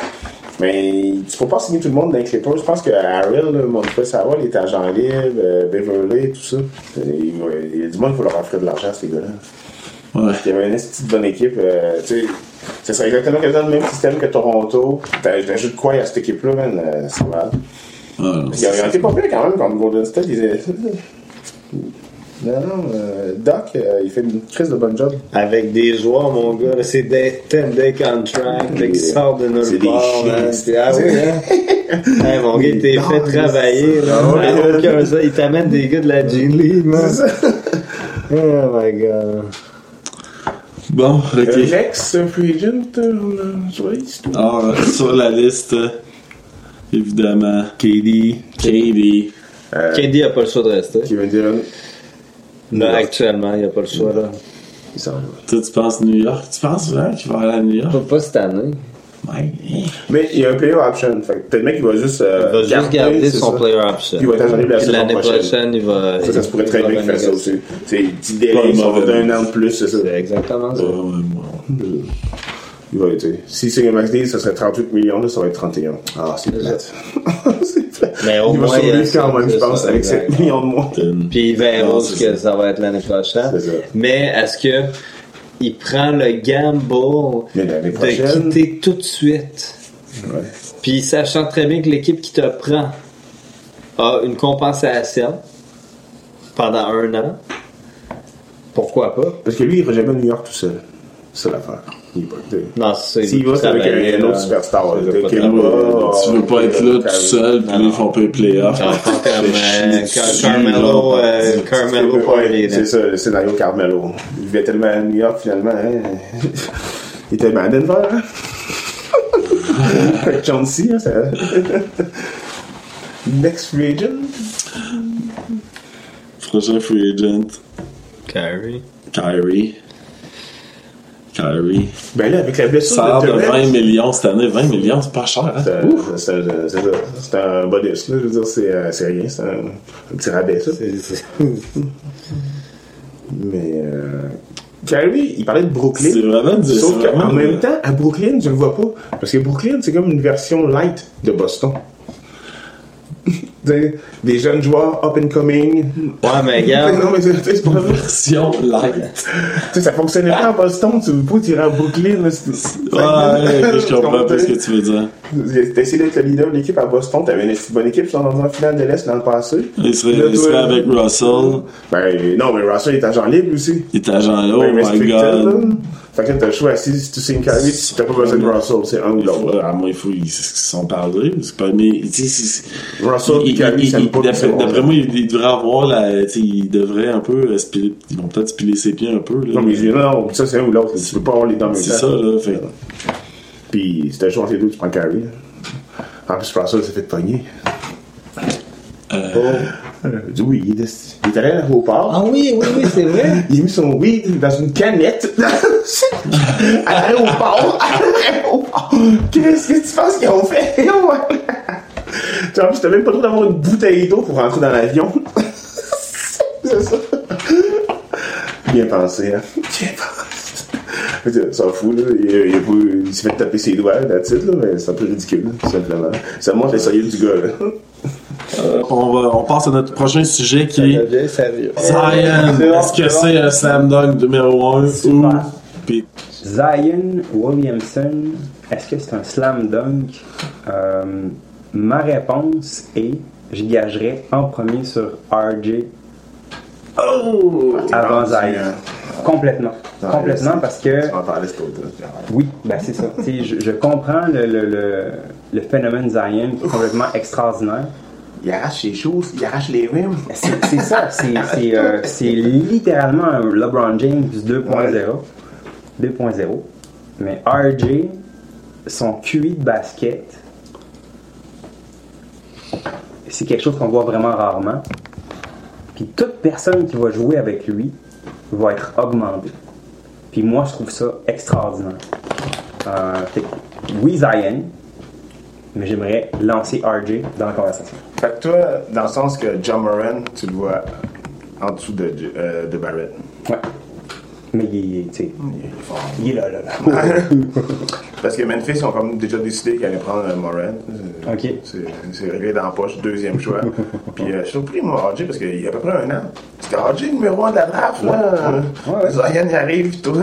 mais tu peux pas signer tout le monde dans les Clippers. Je pense que Harrell, là, mon frère savoir, il est agent libre, euh, Beverly, tout ça. Il, y a du monde qui va leur offrir de l'argent, ces gars-là. Ouais. Il y avait une petite bonne équipe. euh, tu sais, ce serait exactement quasiment le même système que Toronto. T'as- T'ajoutes quoi à cette équipe-là, man? euh, c'est mal. Ouais, non, Ils ont été pas pires quand même contre Golden State. Ils Non, non, euh, Doc, euh, il fait une crise de bon job. Avec des joueurs, mon gars, là, c'est des 10-day contract là, qui sortent de C'est nulle des chiens, hein. c'est- C'est- Ah oui, hein? Hey, mon gars, il t'est fait dogs, travailler. Là. Ah ouais. N'a aucun sens. Il t'amène des gars de la G League, man. C'est ça. Oh my god. Bon, Euh, ok. Next euh, free agent euh, on a sur la liste. Alors, sur la liste, euh, évidemment, KD, KD. euh, KD a pas le choix de rester. Kevin Durant. Là, actuellement, il a pas le choix. Là. Toi, tu penses New York? Tu penses vraiment qu'il va aller à New York? Pas, pas cette année. Ouais. Mais il y a un player option. Fait que peut-être le mec il va juste. euh, Il va juste garder son ça. player option. Puis il va être libre la saison l'année prochaine. il va. Ça, ça se pourrait très bien qu'il fasse ça aussi. C'est petit délai, ça va d'un an de plus, c'est ça. C'est exactement ça. Ouais, ouais, ouais. Il va être. Si c'est un max deal, ça serait 38 millions, là, ça va être 31. Ah, c'est plate. c'est plate. Mais au il va moins, survivre quand même, je pense, ça, avec exact. 7 millions de moins. Puis il verra Non, ce que ça. ça va être l'année prochaine. C'est ça. Mais est-ce que il prend le gamble de quitter tout de suite? Ouais. Puis sachant très bien que l'équipe qui te prend a une compensation pendant un an, pourquoi pas? Parce que lui, il ira jamais à New York tout seul. C'est ça l'affaire. Il est pas. t'sais. Non, c'est ça. S'il veut va, c'est avec un, autre superstar. Tu veux pas être là tout seul, puis là, ils font pas les playoffs. Carmelo, euh. Carmelo Party. là. C'est ça, le scénario Carmelo. Il vivait tellement à New York, finalement. Hein? il était à Denver, hein? Avec Chauncey, hein, ça... Next free agent? Prochain free agent, Kyrie. Kyrie. Kyrie. Ben là, avec la blessure Salaire de Durant, 20 millions cette année. 20 millions, c'est pas cher, hein? c'est- c'est c'est- c'est ça. C'est un bonus, là. Je veux dire, c'est euh, rien. C'est un, un petit rabais, ça. Mais... Euh... Kyrie, il parlait de Brooklyn. C'est vraiment du- Sauf qu'en de- même temps, à Brooklyn, je le vois pas. Parce que Brooklyn, c'est comme une version light de Boston. T'sais, des jeunes joueurs up and coming. Ouais, mais regarde. Non, mais c'est pas vrai. Version light. T'sais, ça fonctionnait pas à Boston, tu veux pas tirer à Brooklyn. là, Ouais, je comprends pas ce que tu veux dire. T'as essayé d'être le leader de l'équipe à Boston, t'avais une bonne équipe, sont dans la finale de l'Est l'an passé. Il serait, Là, il serait toi, avec Russell. Ben non, mais Russell est agent libre aussi. Il est agent là, oh Ben, my là. Fait que t'as le choix. Si tu signes Kyrie, tu- t'as pas besoin de Russell, c'est un ou Il faut- l'autre. à moi, il faut ils se sont parlé. C'est pas, mais, tu sais, Russell il- et Kyrie, ça pas D'après qu'ils moi, il, devrait avoir la, tu sais, il devrait un peu, euh, ils vont peut-être spiler ses pieds un peu, là. Non, mais non, ça c'est un ou l'autre. Tu peux pas avoir les même C'est ça, là, fait. Puis si t'as le choix entre les deux, tu prends Kyrie. En plus, Russell s'est fait pogner. Euh, Euh, oui, il est, il est allé à l'aéroport. Ah oui, oui, oui, c'est vrai. Il a mis son weed dans une canette. à l'aéroport. À l'aéroport. Qu'est-ce que tu penses qu'ils ont fait? Ouais. Tu vois, en plus, t'as même pas droit d'avoir une bouteille d'eau pour rentrer dans l'avion. C'est ça. Bien pensé, hein? Bien pensé. Ça fout, là. Il, il, s'est fait taper ses doigts, la titre, là, mais c'est un peu ridicule, tout simplement. Ça montre les solide du gars, là. euh, on, va, on passe à notre prochain sujet qui est sérieux. Zion. Est-ce que c'est c'est un slam dunk numéro 1 ou. Puis, Zion Williamson, est-ce que c'est un slam dunk? Euh, ma réponse est, je gagerais en premier sur RJ Oh! avant Zion. Complètement. Complètement parce que, oui, ben c'est ça. Je, je comprends le, le, le, le phénomène Zion qui est complètement extraordinaire. Il arrache les choses, il arrache les rims. C'est ça, c'est euh, c'est littéralement un LeBron James 2.0. 2.0. Mais RJ, son QI de basket, c'est quelque chose qu'on voit vraiment rarement. Puis toute personne qui va jouer avec lui va être augmentée. Puis moi, je trouve ça extraordinaire. Euh, fait oui, Zion, mais j'aimerais lancer RJ dans la conversation. Fait que toi, dans le sens que John Moran, tu le vois en dessous de, euh, de Barrett. Ouais. Mais il, est- tu il est là, là, là. Parce que Memphis, ils ont comme déjà décidé qu'ils allaient prendre euh, Moran. Ok. C'est c'est réglé dans la poche, deuxième choix. Puis euh, je suis surpris, moi, RJ, parce qu'il y a à peu près un an. C'était RJ numéro 1 de la draft, là. ouais, ouais. Zion, il arrive, tout.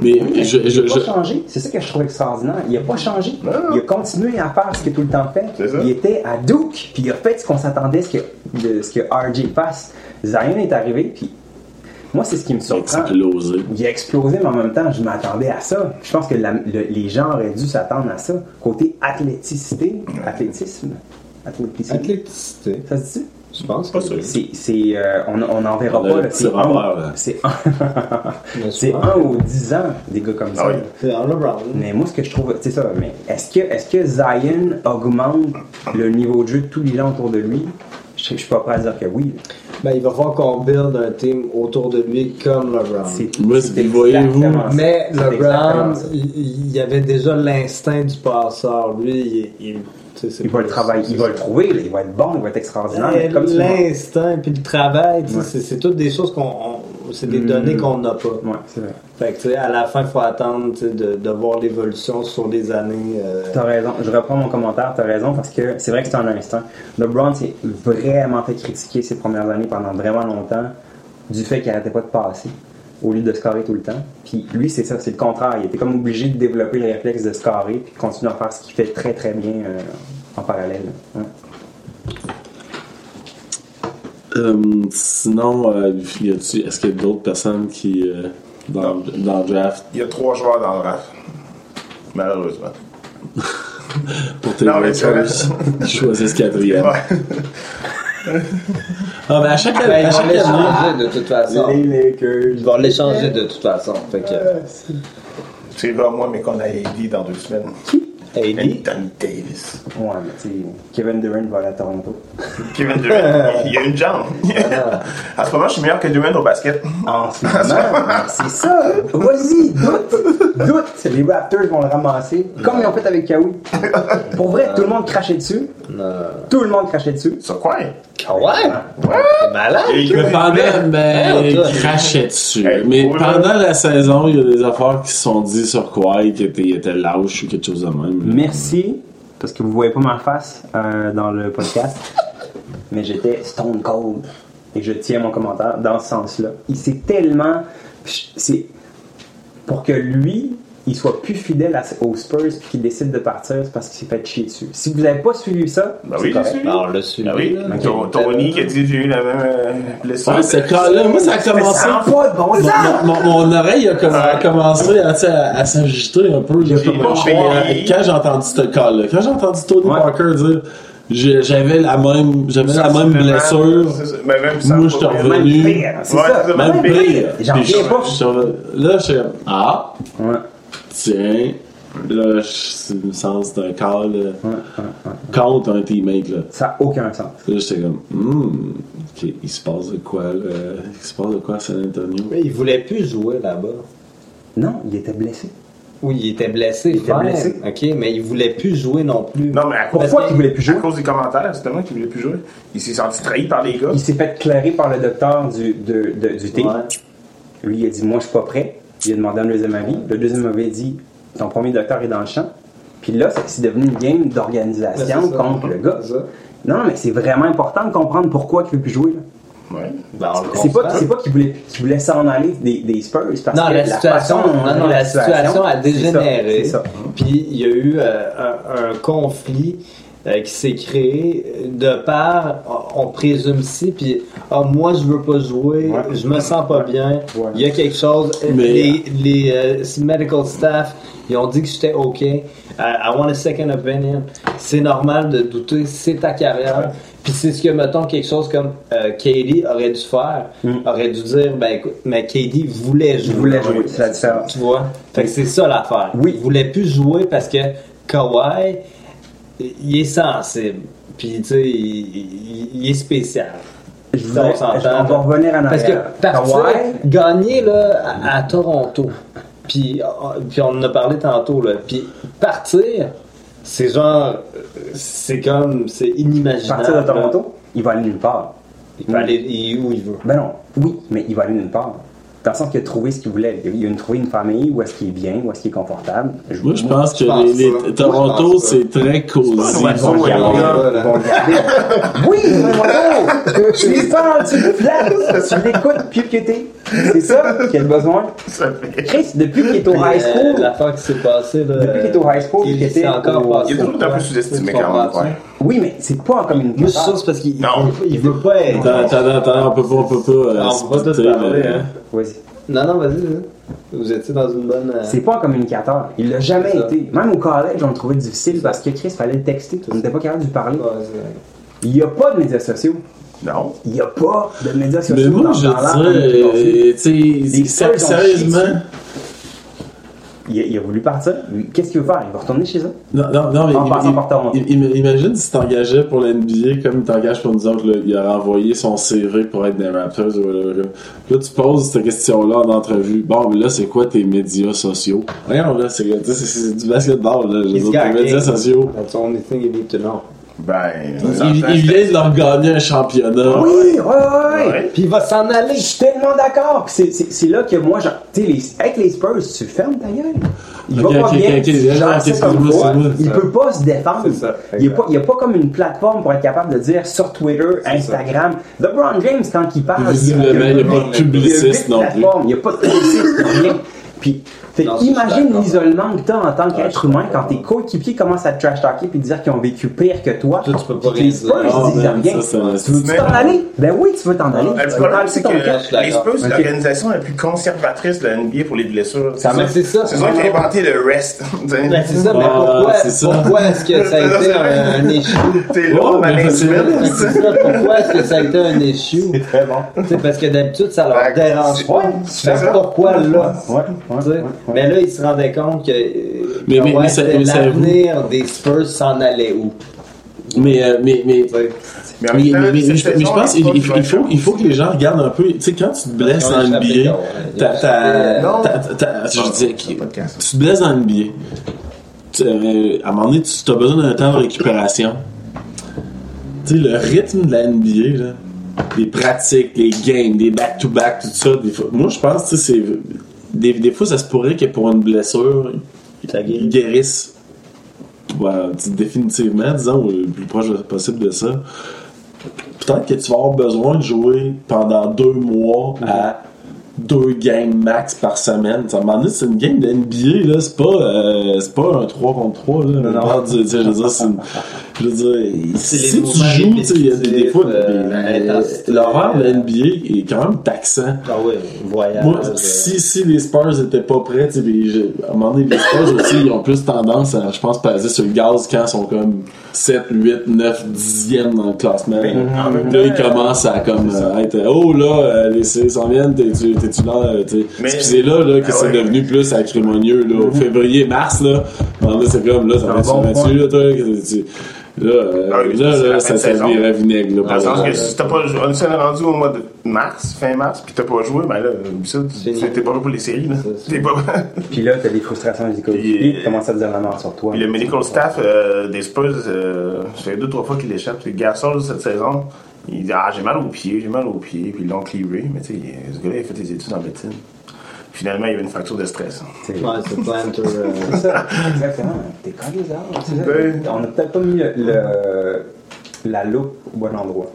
Mais je, je, Il n'a pas changé. C'est ça que je trouve extraordinaire. Il n'a pas changé. Il a continué à faire ce qu'il a tout le temps fait. Il était à Duke, puis il a fait ce qu'on s'attendait ce que, de ce que RJ fasse. Zion est arrivé, puis moi, c'est ce qui me surprend. explosé. Il a explosé, mais en même temps, je m'attendais à ça. Je pense que la- le- les gens auraient dû s'attendre à ça. Côté athléticité, athlétisme, athléticité. Athléticité, Ça se dit? je pense. Pas sûr. C'est, c'est, euh, on n'en verra Le pas. là. C'est un, c'est un, c'est un ou dix ans, des gars comme ça. Ah oui. C'est LeBron. Mais moi, ce que je trouve, c'est ça. Mais est-ce que, est-ce que Zion augmente le niveau de jeu de tous les gens autour de lui? Je, je suis pas prêt à dire que oui. Ben, il va falloir qu'on build un team autour de lui comme LeBron. C'est, Moi, c'est voyez-vous. Mais LeBron, il, y avait déjà l'instinct du passeur. Lui, il, il, Il va le travailler, il va le trouver, il va être bon, il va être extraordinaire. Eh, L'instinct puis le travail, Ouais. c'est toutes des choses qu'on. C'est des données qu'on n'a pas. Ouais, c'est vrai. Fait que, tu sais, à la fin, il faut attendre de, de voir l'évolution sur les années. euh, T'as raison. Je reprends mon commentaire. T'as raison parce que c'est vrai que c'est un instinct. LeBron s'est vraiment fait critiquer ces premières années pendant vraiment longtemps du fait qu'il arrêtait pas de passer au lieu de scorer tout le temps. Puis lui, c'est ça, c'est le contraire. Il était comme obligé de développer le réflexe de scorer puis de continuer à faire ce qu'il fait très très bien euh, en parallèle. Ouais. Euh, sinon, euh, est-ce qu'il y a d'autres personnes qui, euh, dans, dans le draft, Il y a trois joueurs dans le draft. Malheureusement. pour tes Non, qui choisissent quatrième? Ah, mais à chaque Ben, à ils vont chaque année, l'échanger de toute façon. Lakers. Ils vont l'échanger de toute façon. Fait que. C'est là, moi, mais qu'on a AD dans deux semaines. AD. Anthony Davis. Ouais, mais tu sais, Kevin Durant va aller à Toronto. Kevin Durant. il y a une jambe. en ce moment, je suis meilleur que Durant au basket. En ce moment, c'est ça. Vas-y, doute, doute. Les Raptors vont le ramasser, comme ils ont fait avec Kawhi. Pour vrai, tout le monde crachait dessus. Non. Tout le monde crachait dessus. Sur quoi? Ah ouais? T'es malade? Et Mais pendant, ben, Ouais, toi. il crachait dessus. Hey, mais ouais. pendant la saison, il y a des affaires qui se sont dites sur quoi, qu'il était, il était lâche ou quelque chose de même. Merci, parce que vous voyez pas ma face euh, dans le podcast, mais j'étais stone cold. Et je tiens mon commentaire dans ce sens-là. Il s'est tellement. C'est. Pour que lui, il soit plus fidèle à- aux Spurs puis qu'il décide de partir, parce qu'il s'est fait chier dessus. Si vous n'avez pas suivi ça, Ben c'est oui, j'ai correct. suivi. On l'a suivi. Ben oui. là. Ton- Tony qui a dit j'ai eu la même euh, blessure. Ouais, ce cas-là, moi, ça a commencé. Pas de bon sens! Mon, mon- mon oreille a, comm- a commencé à, à, à s'agiter un peu. là. Euh, Quand j'ai entendu ce cas-là, quand j'ai entendu Tony Ouais. Parker dire j'avais la même, j'avais la même blessure, ça. Ben, même moi je suis problème. Même revenu. pire, c'est Ouais, ça. Même Même pire. pire. J'en reviens pas. revenu- Là, je suis ah, Ouais. Tiens. Là, c'est le sens d'un call là, Ouais, ouais, ouais. contre un teammate. Là, Ça n'a aucun sens. là j'étais comme, hmm, il se passe de quoi, là? Il se passe de quoi à San Antonio? Mais il voulait plus jouer là-bas. Non, il était blessé. Oui, il était blessé. Il était blessé. OK, mais il voulait plus jouer non plus. Non, mais à cause, Pourquoi qu'il voulait plus à jouer? cause des commentaires, c'est tellement qu'il voulait plus jouer. Il s'est senti trahi par les gars. Il s'est fait clairer par le docteur du, de, de- du team. Ouais. Lui, il a dit Moi, je suis pas prêt. Il a demandé un deuxième avis. Le deuxième avis a dit Ton premier docteur est dans le champ. Puis là, c'est- devenu une game Ben, d'organisation ça. contre le gars. Non, mais c'est vraiment important de comprendre pourquoi il veut plus jouer. là. Ouais. Ben, C'est pas, pas qu'il voulait, qu'il voulait s'en aller des, des Spurs. Parce Non, que la situation, on non, non, la situation a c'est ça, dégénéré. Puis il y a eu euh, un, un conflit euh, qui s'est créé de par, on présume si, puis ah, moi je veux pas jouer, Ouais. je me sens pas bien, Ouais. il y a quelque chose. Mais- les les euh, medical staff, ils ont dit que j'étais OK. I, I want a second opinion. C'est normal de douter, c'est ta carrière. Puis c'est ce que, mettons, quelque chose comme euh, Katie aurait dû faire. Aurait dû dire, ben écoute, mais Katie voulait jouer. Voulait jouer, c'est la différence. Tu vois? Fait que c'est ça l'affaire. Oui. Il voulait plus jouer parce que Kawhi, il est sensible. Puis, tu sais, il, il- il est spécial. Je Ça, voudrais- on s'entend, va revenir en Parce que partir, gagner là, à, à Toronto, puis, euh, puis on en a parlé tantôt, là, puis partir, c'est genre, c'est comme, c'est inimaginable. partir de Toronto, il va aller nulle part. Il peut aller où il veut. Ben non, oui, mais il va aller nulle part. Dans le sens qu'il a trouvé ce qu'il voulait. Il a trouvé une famille où est-ce qu'il est bien, où est-ce qu'il est confortable. Moi, je pense que je pense les, les-. Toronto, je c'est très cosy. Ils vont les. Oui, oiseau! Tu les parles, tu le flattes, tu l'écoutes t'es. C'est ça? Qu'il a besoin? Ça fait. Chris, depuis qu'il est au high Euh, school, L'affaire qui s'est passée, là. Depuis qu'il est au high school, il était s'est encore au- passé. Il est toujours un peu sous-estimé quand même. Oui, mais c'est pas Moi, je suis sûr que c'est parce qu'il il veut pas être. Attends, attends, attends, on peut pas, on peut pas. euh, on va tout splitter, parler, mais- hein. Vas-y. Non, non, vas-y, vas-y. Vous étiez dans une bonne. euh, C'est pas un communicateur. Il l'a jamais été. Même au collège, on le trouvait difficile parce que Chris fallait le texter. On n'était pas capable de lui parler. ouais, Il n'y a pas de médias sociaux. Non. Il n'y a pas de médias sociaux. Mais moi, dans- je dirais, tu sais, Les sérieusement. Il a, il a voulu partir. Qu'est-ce qu'il veut faire? Il va retourner chez eux? Non, non, non, mais imagine si t'engageais pour la NBA comme t'engages pour nous autres, là, il a renvoyé son CV pour être des Raptors ou whatever. Là, tu poses cette question-là en entrevue. Bon, mais là, c'est quoi tes médias sociaux? Regarde, là, c'est, du basketball, là. Tes médias sociaux. That's the only thing you need to know. Ben. Il, il vient de leur gagner un championnat. Oui, ouais. Ouais. Puis il va s'en aller. Je suis tellement d'accord. Puis C'est, c'est, c'est là que moi, genre, les, avec les Spurs, tu fermes ta gueule. Il va pas bien. ça comme. Il peut pas se défendre. Ça, Il n'y a, pas- a comme une plateforme pour être capable de dire sur Twitter, Instagram. LeBron James, quand il parle, Visiblement, il n'y a pas de publiciste non plus. Il n'y a pas de publiciste, rien. Puis, fait, Non, imagine l'isolement que tu as en tant Ah, qu'être humain quand tes coéquipiers commencent à te trash talker puis te dire qu'ils ont vécu pire que toi. Toi, tu peux pas les Spurs, dire. Ah, ils disent rien. Tu Mais- t'en aller? Ben oui, tu veux t'en aller. Le Tu veux problème, c'est ton que les. Spurs, c'est l'organisation la plus conservatrice de la NBA pour les blessures. C'est ça. C'est ça qui a inventé le rest. Ben, c'est ça, mais Ah, pourquoi, est-ce que ça a été un, issue? T'es ça, pourquoi est-ce que ça a été un issue? C'est très bon. Parce que d'habitude, ça leur dérange pas. Pourquoi là? Ouais, ouais, ouais. Mais là, ils se rendaient compte que euh, Mais- mais- Kawhi, mais mais l'avenir des Spurs s'en allait où? Mais, euh, mais, mais, Mais mais, temps, mais- je, mais je saison, pense qu'il il faut, il faut, du il faut que les gens regardent un peu. Tu sais, quand tu te blesses Non. t'as- t'as- je tu te blesses en NBA. Tu- euh, à un moment donné, tu as besoin d'un temps de récupération. Tu sais, le rythme de la NBA, là, les pratiques, les games, les back-to-back, tout ça, des fois, moi je pense, sais, c'est. Des, des fois, ça se pourrait que pour une blessure, Ça ils guérissent. Définitivement, disons, le plus proche possible de ça. Peut-être que tu vas avoir besoin de jouer pendant deux mois à deux games max par semaine. Moment donné, c'est une game de NBA, là, c'est pas, euh, c'est pas un 3 contre 3, là. Je veux dire, c'est une- je veux dire, si tu joues, il y a des, fois, euh, l'horaire de la NBA est quand même taxant. Ah oui, voyage. Moi, euh, si, si les Spurs étaient pas prêts, tu sais, à un moment donné, les Spurs aussi, ils ont plus tendance à, je pense, peser sur le gaz quand ils sont comme 7, 8, 9, 10e dans le classement. en même là, ils commencent à comme euh, être, oh là, les séries s'en viennent, t'es-tu là, tu sais. C'est là, là, que Ah c'est devenu plus acrimonieux, là, au février, mars, là. À un moment donné, c'est comme, là, ça va être là, toi, Là, euh, Ah oui, là, là, ça, ça saison. virait vinaigre, là, Dans le sens par que exemple. si t'as pas joué, on s'est rendu au mois de mars, fin mars, puis t'as pas joué, ben là, ça, t'es pas là pour les séries, là. T'es pas. Puis là, t'as des frustrations coéquipiers Puis, qui commencent à dire la mort sur toi. Puis le medical staff euh, des Spurs, euh, ça fait deux, trois fois qu'il échappe. C'est Gasol cette saison. Il dit Ah, j'ai mal aux pieds, j'ai mal aux pieds. Puis ils l'ont clearé. Mais tu sais, ce gars-là, il a fait des études en médecine. Finalement, il y avait une fracture de stress. C'est- Ouais, c'est planter. euh, ça, exactement. T'es. Ben- On a peut-être pas mis le, le- la loupe au bon endroit.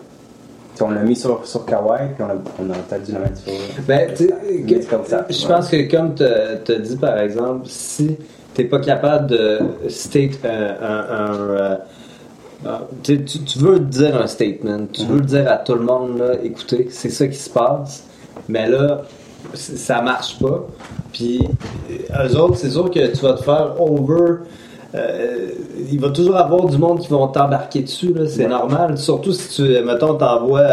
On l'a mis sur, sur Kawhi, puis on a, on a peut-être dû la mettre sur. Ben, tu je ouais. pense que comme tu as dit par exemple, si t'es pas capable de state un. un- un, euh, ah, tu, veux dire un statement, tu veux dire à tout le monde, là, écoutez, c'est ça qui se passe, mais là, ça marche pas. Puis, euh, eux autres, c'est sûr que tu vas te faire over. euh, il va toujours avoir du monde qui vont t'embarquer dessus, là, c'est normal. Surtout si tu, mettons, t'envoies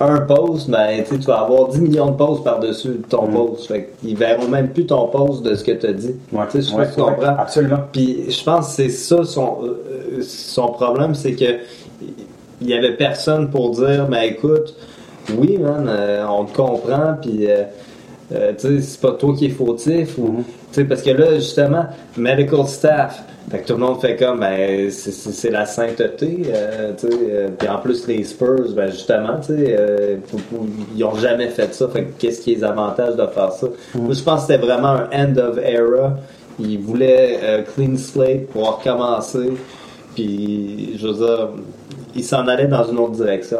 un post, ben, tu vas avoir 10 millions de posts par-dessus ton post. Fait qu'ils verront même plus ton post de ce que tu as dit. Ouais, je sais ouais, tu comprends. absolument. Puis je pense que c'est ça son, euh, son problème, c'est que il y avait personne pour dire, ben écoute, oui, man, euh, on te comprend, puis euh, c'est pas toi qui es fautif, ou, sais, parce que là, justement, medical staff, fait que tout le monde fait comme, ben, c'est- la sainteté, euh, tu euh, puis en plus, les Spurs, ben, justement, tu sais, euh, ils ont jamais fait ça, fait que qu'est-ce qui est les avantages de faire ça? Moi, je pense que c'était vraiment un end of era, ils voulaient clean slate pour recommencer, puis, je veux dire, ils s'en allaient dans une autre direction.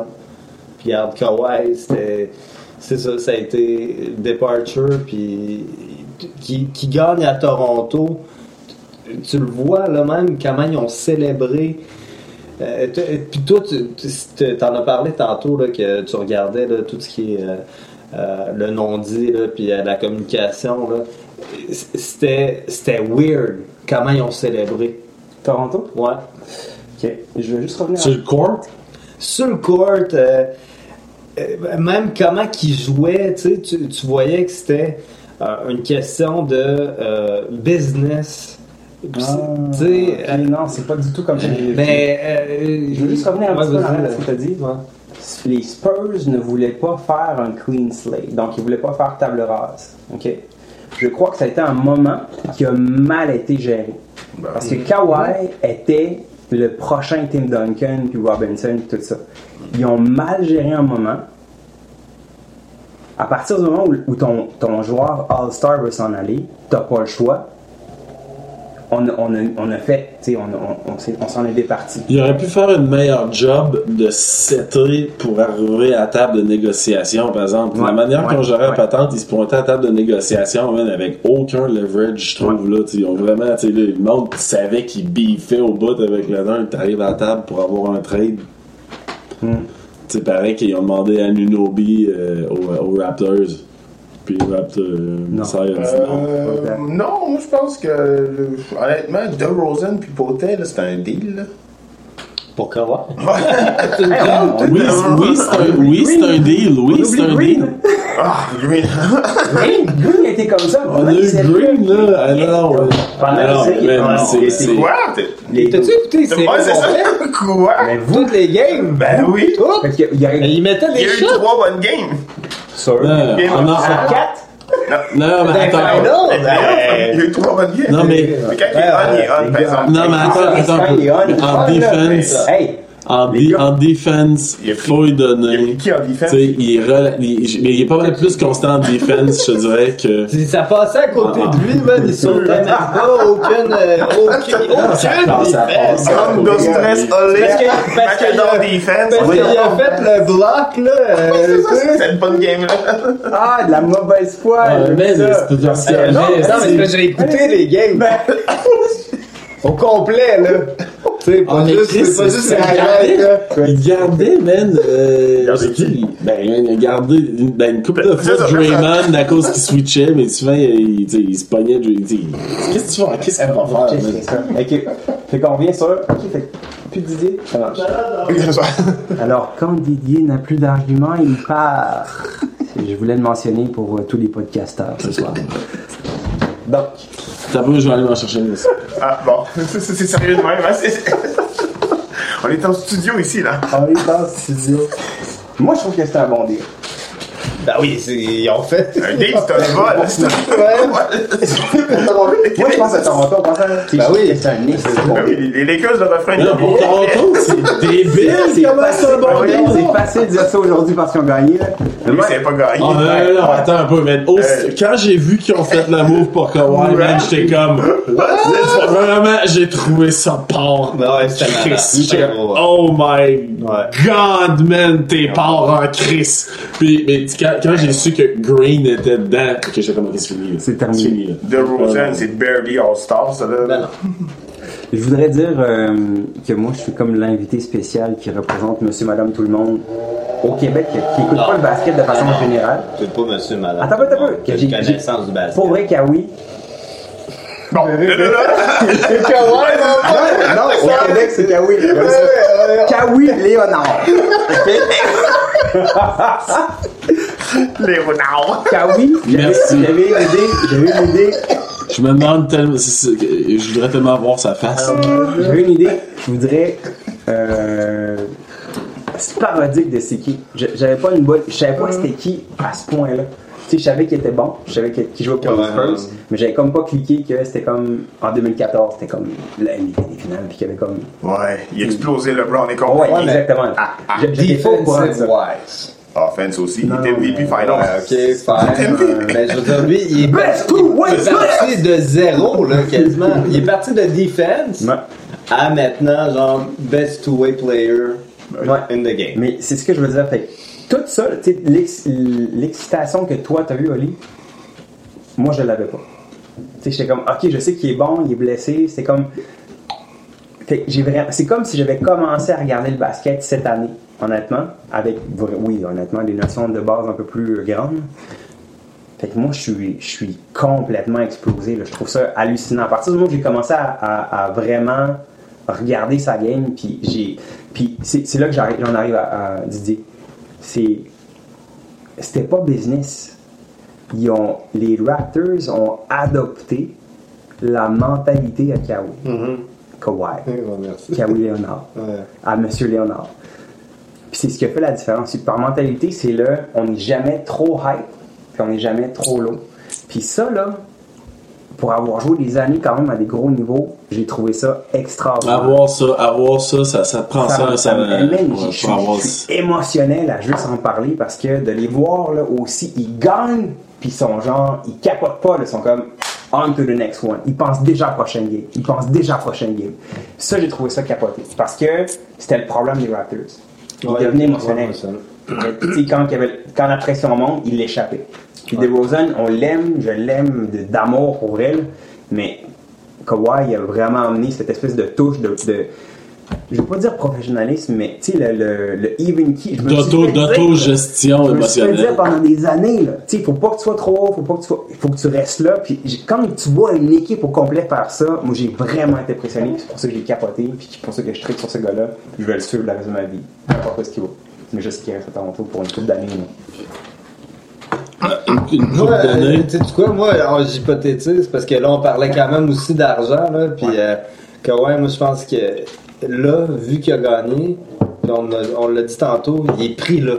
regarde, Kawhi, c'était. C'est ça, ça a été departure, puis qui, qui gagne à Toronto. Tu le vois là même, comment ils ont célébré. Euh, puis toi, tu tu- t'en as parlé tantôt là, que tu regardais là, tout ce qui est euh, euh, le non-dit, là, puis euh, la communication. Là. C'était, c'était weird comment ils ont célébré. Toronto? Ouais. Ok. Je vais juste revenir. Sur le court, Sur le court, euh, euh, même comment qu'ils jouaient, tu, sais, tu, tu voyais que c'était euh, une question de euh, business. Ah, tu sais, ok, euh, non, c'est pas du tout comme ça. mais euh, Je veux juste revenir un Ouais, petit peu à ce que tu as dit. Les Spurs ne voulaient pas faire un clean slate, donc ils voulaient pas faire table rase. ok? Je crois que ça a été un moment qui a mal été géré. Parce que Kawhi était le prochain Tim Duncan, puis Robinson, puis tout ça. Ils ont mal géré un moment. À partir du moment où, ton, ton joueur All-Star veut s'en aller, t'as pas le choix. On a, on a, on a fait, tu sais, on, on, s'en est départi. il aurait pu faire un meilleur job de setter pour arriver à la table de négociation, par exemple. Ouais, la manière ouais, qu'on gérait la ouais. patente, ils se pointaient à la table de négociation, man, avec aucun leverage, je trouve. Là, ils ont vraiment, tu sais, là, le monde savait qu'ils biffaient au bout avec le nain. T'arrives à la table pour avoir un trade. Hmm. C'est pareil qu'ils ont demandé à Nunobi euh, aux, aux Raptors. Puis les Raptors, euh, Non. il a dit non. Euh, non, moi je pense que le- honnêtement, DeRozan puis Potet, là, c'était un deal. Là. pour Kawhi. Oui, oui, c'est un, oui, c'est un deal. Oui, c'est un Green. deal. Ah, Green. Green, Green était comme ça. On a eu Green, là. Ah, non, ouais. Pendant Ah, c'est- c'est- c'est- Quoi? T'as-tu écouté c'est ça. Quoi? Mais vous, Toutes les games? Ben oui. Toutes? parce qu'il y a Et ils mettaient Il y des a eu trois bonnes games. Non, Game on of en- à 4. non, mais attends. Il y a eu trois bonnes games. Non, mais- Mais quand il est on, il est on, par exemple. Non, mais attends, attends. En défense, Hey, en, dé- gars. en défense, Il faut lui Il donner. mis qui en défense? Tu sais, il est rela- il- mais il est pas mal plus constant en défense, je te dirais que. Ça passait à côté Ah. de lui, man, il sautait même pas aucune, euh, aucune, aucune passe, ça défense. passe. Comme dans stress, olé. Parce que- dans defense. Parce qu'il a fait le bloc, là. euh, sais. C'est une bonne game, là. ah, de la mauvaise foi. Ah, mais c'est Euh, non, mais j'ai écouté les games. Au complet, là. Tu sais, pas Ah, juste, Chris, c'est pas juste c'est- les highlights, là. Il gardait, man. Euh, Gardait qui? Ben, il a gardé une, ben, une couple de Ben, fois Draymond à cause qu'il switchait, mais souvent, il, il, il se pognait. Qu'est-ce que tu vas Qu'est-ce qu'il va faire, Ok, man? Fait qu'on revient sur. Ok, fait plus d'idées. Ça marche. Alors, quand Didier n'a plus d'arguments, il part. Je voulais le mentionner pour euh, tous les podcasteurs ce soir. Donc, T'as vu, je vais aller m'en chercher une. Ah, bon. C'est sérieux de même, hein? On est en studio ici, là. on est le studio. Moi, je trouve que c'est un bon deal. Ben oui, c'est- ils ont fait. Un deal, c'est un vol. C'est un Ouais. Moi, je pense à Toronto. pense à- Ben oui. c'est un. Ben oui, les- les Lakers de refrain. Non, pour Toronto, c'est débile. C'est Comment un bon c'est facile de dire ça aujourd'hui parce qu'ils ont gagné. Mais moi, c'est pas gagné. Ah, non, non, non, attends un peu, Euh. quand j'ai vu qu'ils ont fait la move pour Kawhi, man, j'étais comme. Vraiment, j'ai trouvé ça part. Ben ouais, c'était oh my Ouais. god, man, t'es part en Chris. Puis, mais quand, quand j'ai su que Green était dedans, ok, j'étais comme, c'est fini. là. C'est terminé. fini, là. De Rosen, c'est barely All-Star, ça, là. Ben non. Je voudrais dire euh, que moi, je suis comme l'invité spécial qui représente monsieur, madame, tout le monde au Québec, qui qui écoute Non. pas le basket de façon générale. C'est pas monsieur, madame. Attends un peu, attends un peu. Qui a J'ai- une connaissance du basket. Pour vrai, Kawi. Bon. C'est Kawhi, non, Non, au Québec, c'est Kawi. Kawi Léonard. Léonard. Kawi, j'avais Merci. j'avais une idée. J'avais une idée. Je me demande tellement, c'est- c'est- je voudrais tellement voir sa face. J'avais une idée. Je voudrais. Euh, c'est parodique de c'est qui. Je- J'avais pas une bonne. Je savais pas c'était qui à ce point-là. Tu sais, je savais qu'il était bon, je savais qu'il jouait pour les Ouais, Spurs, ouais. mais j'avais comme pas cliqué que c'était comme en 2014, c'était comme le MVP des finales, puis qu'il y avait comme. Ouais, il a explosé LeBron et Ouais, compagnie. exactement. ah, Je- J'étais pas au courant de Defensive ça. wise. Offense aussi, il était MVP mais- Finals. Ouais, ok, fine. Ben, je veux dire, lui, il est Best parti, two way il est parti de zéro, là, quasiment. Il est parti de defense Ouais. à maintenant, genre, best two-way player Ouais. in the game. Mais c'est ce que je veux dire. Fait que tout ça, l'excitation que toi t'as eu, Oli, moi je l'avais pas. J'étais comme, ok, je sais qu'il est bon, il est blessé. C'est comme. C'est comme si j'avais commencé à regarder le basket cette année, honnêtement, avec, oui, honnêtement, des notions de base un peu plus grandes. Fait que moi, je suis, je suis complètement explosé. Je trouve ça hallucinant. À partir du moment où j'ai commencé à, vraiment regarder sa game, puis j'ai, puis c'est, là que j'en arrive à, à Didier. C'est, c'était pas business. Ils ont, les Raptors ont adopté la mentalité à Kawhi. Mhm. Kawhi. Merci. Kawhi Leonard Ouais. à Monsieur Léonard. Puis c'est ce qui a fait la différence. Par mentalité, c'est là, on n'est jamais trop hype, puis on n'est jamais trop low. Puis ça, là, pour avoir joué des années quand même à des gros niveaux, j'ai trouvé ça extraordinaire. Avoir ça, avoir ça, ça, ça prend ça, ça, me- man, ouais, je, je pour avoir suis- je suis émotionnel à juste en parler parce que de les voir là aussi, ils gagnent, puis ils sont genre, ils capotent pas, ils sont comme on to the next one. Ils pensent déjà à la prochaine game. Ils pensent déjà à la prochaine game. Ça, j'ai trouvé ça capoté. Parce que c'était le problème des Raptors. Ils Ouais, devenaient émotionnels. ouais, ça. Quand, il y avait- quand la pression monte, il l'échappait. Puis DeRozan, on l'aime, je l'aime d'amour pour elle, mais Kawhi a vraiment amené cette espèce de touche de, de je veux pas dire professionnalisme, mais tu sais, le, le, le even key. d'auto-gestion je me suis émotionnelle. pendant des années, là, tu sais, faut pas que tu sois trop haut, faut pas que tu sois, faut que tu restes là. Puis quand tu vois une équipe au complet faire ça, moi j'ai vraiment été impressionné. C'est pour ça que j'ai capoté, puis c'est pour ça que je tripe sur ce gars-là. Je vais le suivre le reste de ma vie, n'importe ce qu'il vaut. Mais je sais qu'il reste à Toronto pour une couple d'années. Une, Ouais, d'années. tu sais quoi, moi, alors, j'hypothétise parce que là, on parlait quand même aussi d'argent, là. Puis, euh, que ouais, moi, je pense que là, vu qu'il a gagné, on, a- on l'a dit tantôt, il est pris là.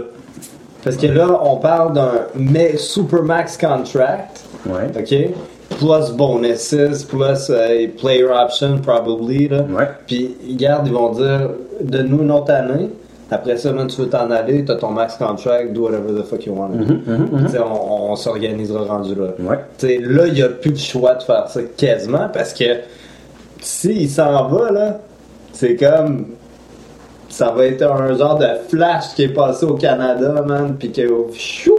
Parce que là, on parle d'un Supermax contract, Ouais. OK? Plus bonuses, plus euh, player option, probably, là. Ouais. Puis, regarde, ils vont dire, de nous une autre année. Après ça, man, tu veux t'en aller, t'as ton max contract, do whatever the fuck you want. Tu sais, on, on s'organisera rendu là. Ouais. Tu sais, là, il n'y a plus le choix de faire ça quasiment parce que s'il s'en va, là, c'est comme. Ça va être un genre de flash qui est passé au Canada, man, puis que. chou,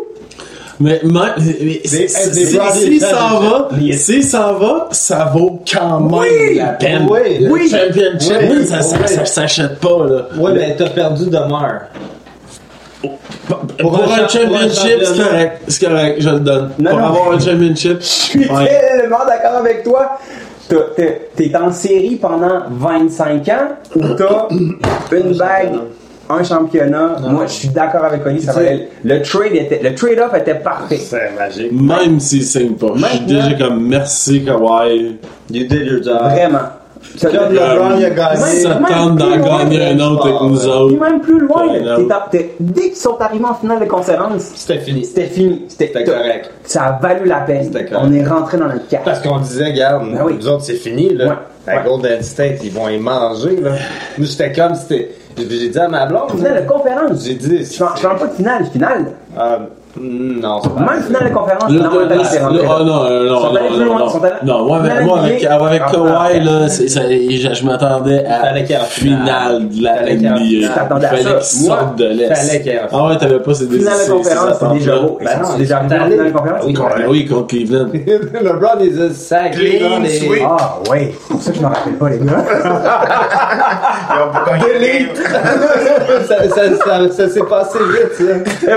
Mais, mais, si- si- s'en va, s'il s'en va, ça vaut quand même Oui! la peine. Oui! Le Oui! championship, Oui! ça, ça, ça s'achète pas, là. Ouais, mais t'as perdu demeure. Pour, un un pour un championship, c'est correct. C'est correct, je le donne. Non, pour non. avoir un championship, Je suis ouais. tellement d'accord avec toi. T'es en série pendant 25 ans ou t'as une bague, un championnat. Moi, je suis d'accord avec Oli. Ça valait- le trade était, le trade-off était parfait. C'est magique. Même s'il signe pas. Je suis Maintenant- déjà comme merci Kawhi. You did your job. Vraiment. Ça- Comme LeBron, il a gagné. Ça tente d'en gagner un autre avec nous Puis autres. même plus loin, dès qu'ils sont arrivés en finale de conférence, C'était fini. c'était fini. C'était correct. Ça a valu la peine. On est rentré dans notre carte. Parce qu'on disait, regarde, Ben oui. nous autres, c'est fini, là. Ouais. Golden State, ils vont y manger, là. Nous, c'était comme, c'était. J'ai dit à ma blonde. Finale de conférence. J'ai dit. Je parle pas de finale, finale. Ah, non, c'est pas. Même finale de conférence, était rentré là, là. oh non, euh, non, sont non, plus loin, non, ils sont allés- non, moi avec, moi avec, avec Ah, Kawhi, ah, là, c'est- ça- je, je m'attendais à la finale de la NBA. t'attendais à ça. Moi, de l'Est. Ah ouais, t'avais pas ces Finale de conférence, ces c'est déjà beau. Ben non, C'est déjà arrivé en finale de conférence? Oui, Ah oui, contre Cleveland. LeBron, il a sacré Clean sweep. Ah ouais, c'est pour ça que je me rappelle pas les gars. Le game. ça s'est passé vite, ça.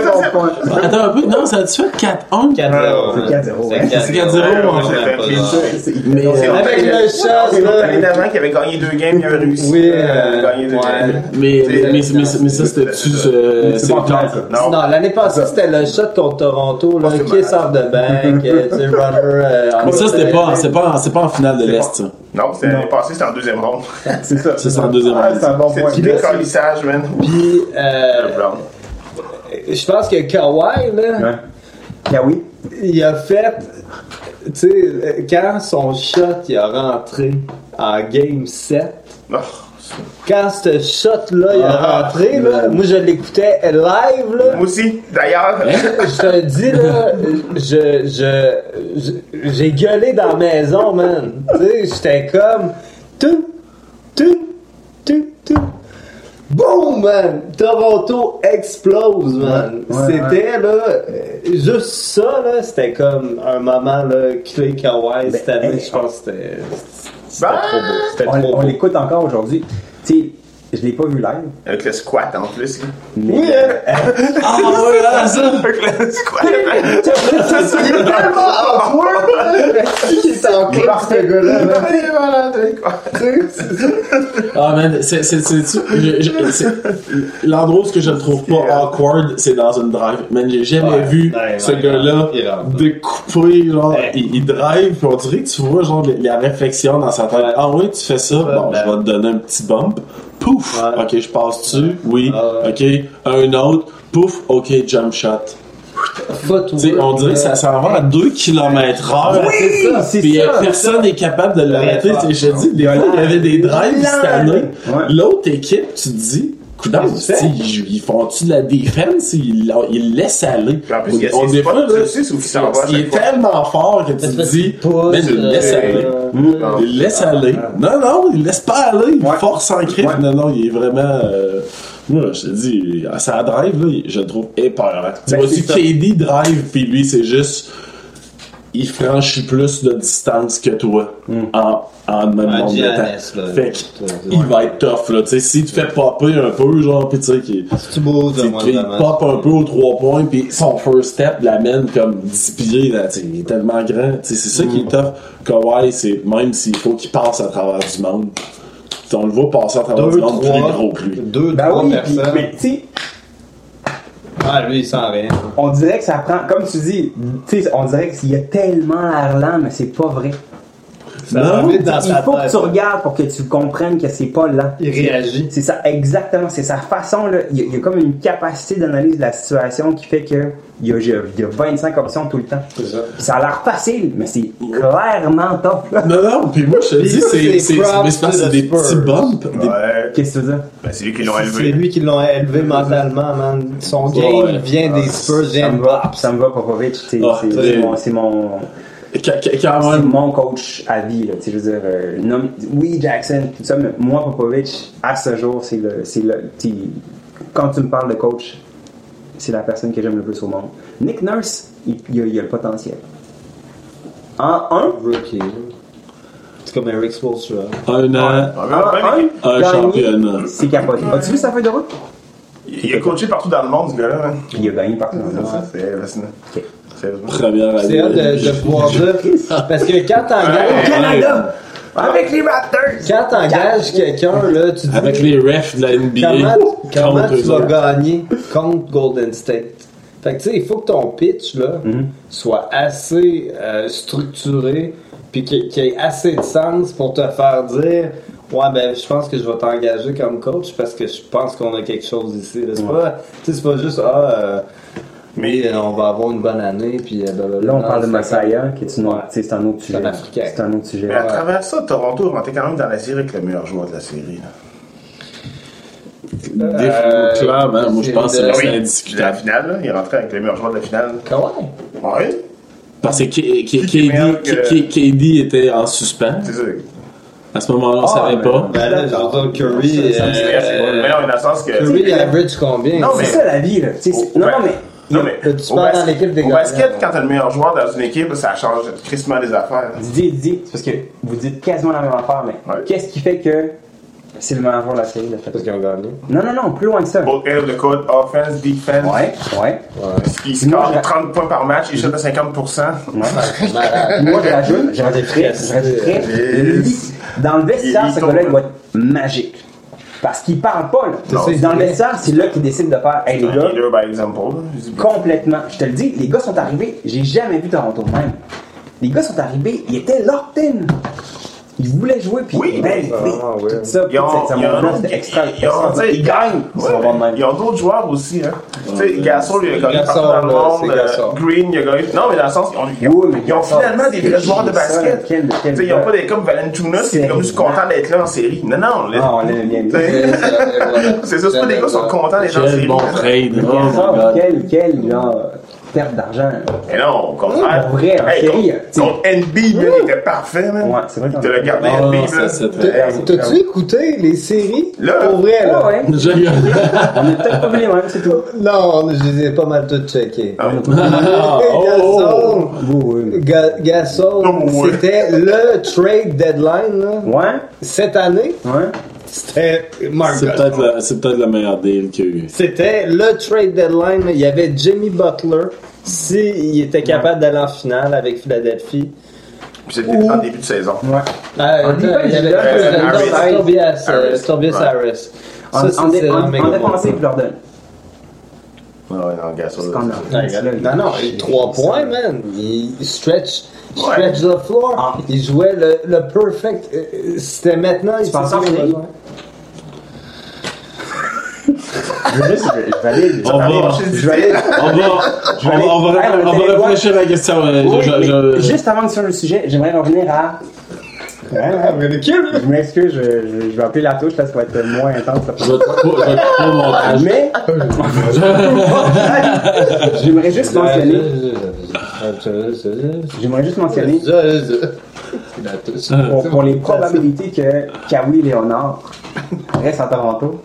Attends un peu, non, ça a-tu fait 4-1? 4-0. C'est 4-0, ouais. C'est 4-0, on on s'est fait. Mais, C'est euh, Avec le shot, C'est là. l'année d'avant qui avait gagné deux games, il avait réussi Oui, à euh, gagner deux games. mais, C'est- ça, c'était-tu, euh, C'est c'est. Non. L'année passée, c'était le shot contre Toronto, là, c'est kiss off the bank, tu sais, runner. Mais ça, c'était pas, en- c'est pas, c'est pas en finale de l'Est, ça. Non, c'était l'année passée, c'était en deuxième ronde. C'est ça. Ça, c'est en deuxième Ah, ronde. c'est un bon C'est point. du décollissage, man. Puis, euh. Je pense que Kawhi, là, Ouais. Ah oui. il a fait, tu sais, quand son shot, il a rentré en game 7, Oh, quand ce shot-là, il a Ah, rentré, là, moi, je l'écoutais live, là. Moi aussi, d'ailleurs. Je te dis, là, je, je, je- j'ai gueulé dans la maison, man. Tu sais, j'étais comme, tout, tout, tout, tout. Boom, man! Toronto explose, man! Ouais, ouais, c'était, là, euh, juste ça, là, c'était comme un moment, là, clé Kawhi cette année, je pense que c'était, c'était Bah! trop beau. C'était On, trop on beau. l'écoute encore aujourd'hui. Tu sais, je l'ai pas vu live. Avec le squat en plus. Mais Oui, euh, hein? Ah ouais, ah, ça! Avec le squat. Il est tellement awkward, là! Qui est en club, ce gars-là, là? Il est malade, quoi? Ah man, c'est l'endroit où ce que je le trouve pas awkward, c'est dans une drive. Man, j'ai jamais Ouais, vu ouais, ce ouais, gars-là découper genre Ouais. il, drive puis on dirait que tu vois genre la réflexion dans sa tête. Ouais. Ah oui, tu fais ça, bon, ben. je vais te donner un petit bump. Pouf, Ouais. ok, je passe dessus. Oui, Ah ok, un autre. Pouf, ok, jump shot. Footwork, Tu sais, on dirait que ça s'en va à 2 km heure. Ouais, c'est ça, euh, ça. personne n'est capable de l'arrêter. Te dis, des fois, il y avait des drives cette année. Ouais. L'autre équipe, tu te dis, fais? ils, ils font-tu de la défense? Ils, ils laissent aller. En plus, On spots, là, il est tellement fort que tu te dis, man, il laisse aller. Il laisse aller. Non, non, il laisse pas aller. Il force en. Non, non, il est vraiment. euh, moi, je te dis, à sa drive, là, je le trouve épeurant. Tu ça. KD drive, puis lui, c'est juste. Il franchit plus de distance que toi en, en même Un nombre de Giannis, temps. là. Fait qu'il va être tough, là. Tu sais, s'il te fait popper un peu, genre, pis tu sais, qu'il il pop un peu aux trois points, puis son first step l'amène comme 10 pieds. Là, tu sais, il est tellement grand. Tu sais, C'est ça qui est tough. Kawhi, c'est même s'il faut qu'il passe à travers du monde. On le voit passer à travers Deux, du monde plus trois, gros que lui. deux, ben trois oui, mais Ah, lui, il sent rien. on dirait que ça prend, comme tu dis, tu sais, on dirait qu'il y a tellement lent, mais c'est pas vrai. Ça va vite dans Il sa faut que tu regardes pour que tu comprennes que c'est pas lent. Il réagit. C'est ça, exactement. C'est sa façon, là. Il y, a, il y a comme une capacité d'analyse de la situation qui fait que il y a, il y a 25 options tout le temps. C'est ça. Ça a l'air facile, mais c'est clairement top, là. Non, non, puis moi, je te dis, c'est c'est c'est- c'est c'est des petits bumps. des- Ouais. Qu'est-ce que tu veux dire? Ben, c'est lui qui l'ont C'est élevé. lui qui l'ont élevé mentalement, man. Son game Ouais. vient des Spurs, vient Ça de me va, Bops. ça me va, Popovic. Ah, c'est c'est- c'est mon, c'est mon, c'est coach à vie. Là, je veux dire, euh, non, oui, Jackson, tout ça, mais moi, Popovic, à ce jour, c'est le, c'est le, quand tu me parles de coach, c'est la personne que j'aime le plus au monde. Nick Nurse, il, il a, il a le potentiel. En un, Rookie. C'est comme Eric Spoelstra. un an, en un, un championnat. C'est capoté. As-tu vu sa feuille de route? Il a coaché partout dans le monde, ce gars-là. hein. Il a gagné partout dans le monde. C'est fascinant. Première année. C'est hâte de, de pouvoir dire. Parce que quand t'engages. Canada! Avec les Raptors! Quand t'engages quelqu'un, là, tu dis. Avec les refs de la NBA. Comment, tu vas gagner contre Golden State? Fait que tu sais, il faut que ton pitch là, Mhm. soit assez euh, structuré puis qu'il y ait assez de sens pour te faire dire Ouais, ben, je pense que je vais t'engager comme coach parce que je pense qu'on a quelque chose ici. C'est pas, pas juste, ah, euh, mais euh, on va avoir une bonne année, puis euh, blablabla. Là, on parle de Masaya, qui est une Ouais. autre, c'est un autre sujet. un Africain. C'est un autre sujet. Mais à travers ça, Toronto est rentré quand même dans la série avec le meilleur joueur de la série. là. Des- Clairement, moi, je pense que Euh, c'est La indiscutable. finale, là, il est rentré avec le meilleur joueur de la finale. Kawhi. Ouais, Parce que K- K- KD, que- K- KD était en suspens. c'est ça. À ce moment-là, on Ah, savait mais- pas. Ben là, je veux dire, Curry. Ça me euh, stresse, Mais non, dans le sens que. Curry, il average combien? Non, mais- C'est ça la vie, là. Ouais. non, mais. Non, mais Tu au, bas- dans l'équipe des au gars. basket, quand t'as le meilleur joueur dans une équipe, ça change tristement les affaires. Didier, Didier, c'est parce que vous dites quasiment la même affaire, mais Ouais. qu'est-ce qui fait que c'est le meilleur joueur de la série, de fait? Parce qu'ils ont gagné. Non, non, non, plus loin que ça. Both ends the court, offense, defense. Ouais, ouais. Il Moi, score je- 30 points par match, il shot à 50%. Malade. Moi, je rajoute, je rajouterais, je rajouterais, dans le vestiaire, ce gars-là, il doit être magique. Parce qu'il parle pas, là. Non, C'est- dans le vestiaire, c'est là qu'il décide de faire, hey, les gars, leader by example. là. complètement. Je te le dis, les gars sont arrivés, j'ai jamais vu Toronto de même. Les gars sont arrivés, ils étaient locked in. Ils voulaient jouer, puis Oui, ben, c'est vraiment tout ça, ça, c'était extra, ils gagnent, ils ont d'autres joueurs aussi. Hein. Tu sais, Gasol, il a gagné partout dans le monde. euh. Green, il a gagné. Non, mais dans le sens, ils ont, Oui, finalement des vrais joueurs de basket. Quel- quel Tu sais, ils n'ont gars? pas des comme Valanciunas qui est comme juste content d'être là en série. Non, non. Ah, on l'aime bien. Tu sais, C'est ça, c'est pas des gars qui sont contents d'être en Quel série. bon trade. Oh quel, quel, genre. Perte d'argent. Mais non, au contraire. Pour vrai, en Hey, série, tu contre NB, il était parfait, man. Ouais, c'est vrai Il qu'on- te l'a gardé, NB, T'as-tu écouté les séries? Là. Pour vrai, là? Ouais, On est peut-être pas vu les mêmes, c'est tout. Non, je les ai pas mal toutes checkées. Ah, Hey, Gasol, Oui, oui. Ga- Gasol, Oh, ouais. c'était le trade deadline, là. Ouais, Cette année, ouais. C'était C'est peut-être la, c'est peut-être la meilleure deal qu'il y a eu. C'était le trade deadline. Il y avait Jimmy Butler. S'il était capable d'aller en finale avec Philadelphie. Puis c'était en début de saison. Ouais. Ah, En défense, il y avait Tobias, Harris. Euh, bon. défensif, je leur donne. Ouais, non. Non, non, il- trois points, man. Il stretch, stretch the floor. Ah. Il jouait le, le perfect. euh, C'était maintenant. il penses s'est en finir? Je valide. On va, Allez, on va, je Je vais aller- on va, on va, Hey, on va on était réfléchir à la question. euh, Oui, je- mais je- Juste avant de sur le sujet, j'aimerais revenir à. Ah, ridicule. Je m'excuse, je, je, je vais appeler la touche parce que ça va être moins intense. ça. je vais montage. Mais, j'aimerais juste mentionner, j'aimerais juste mentionner pour, pour les probabilités que Kawhi Leonard reste à Toronto.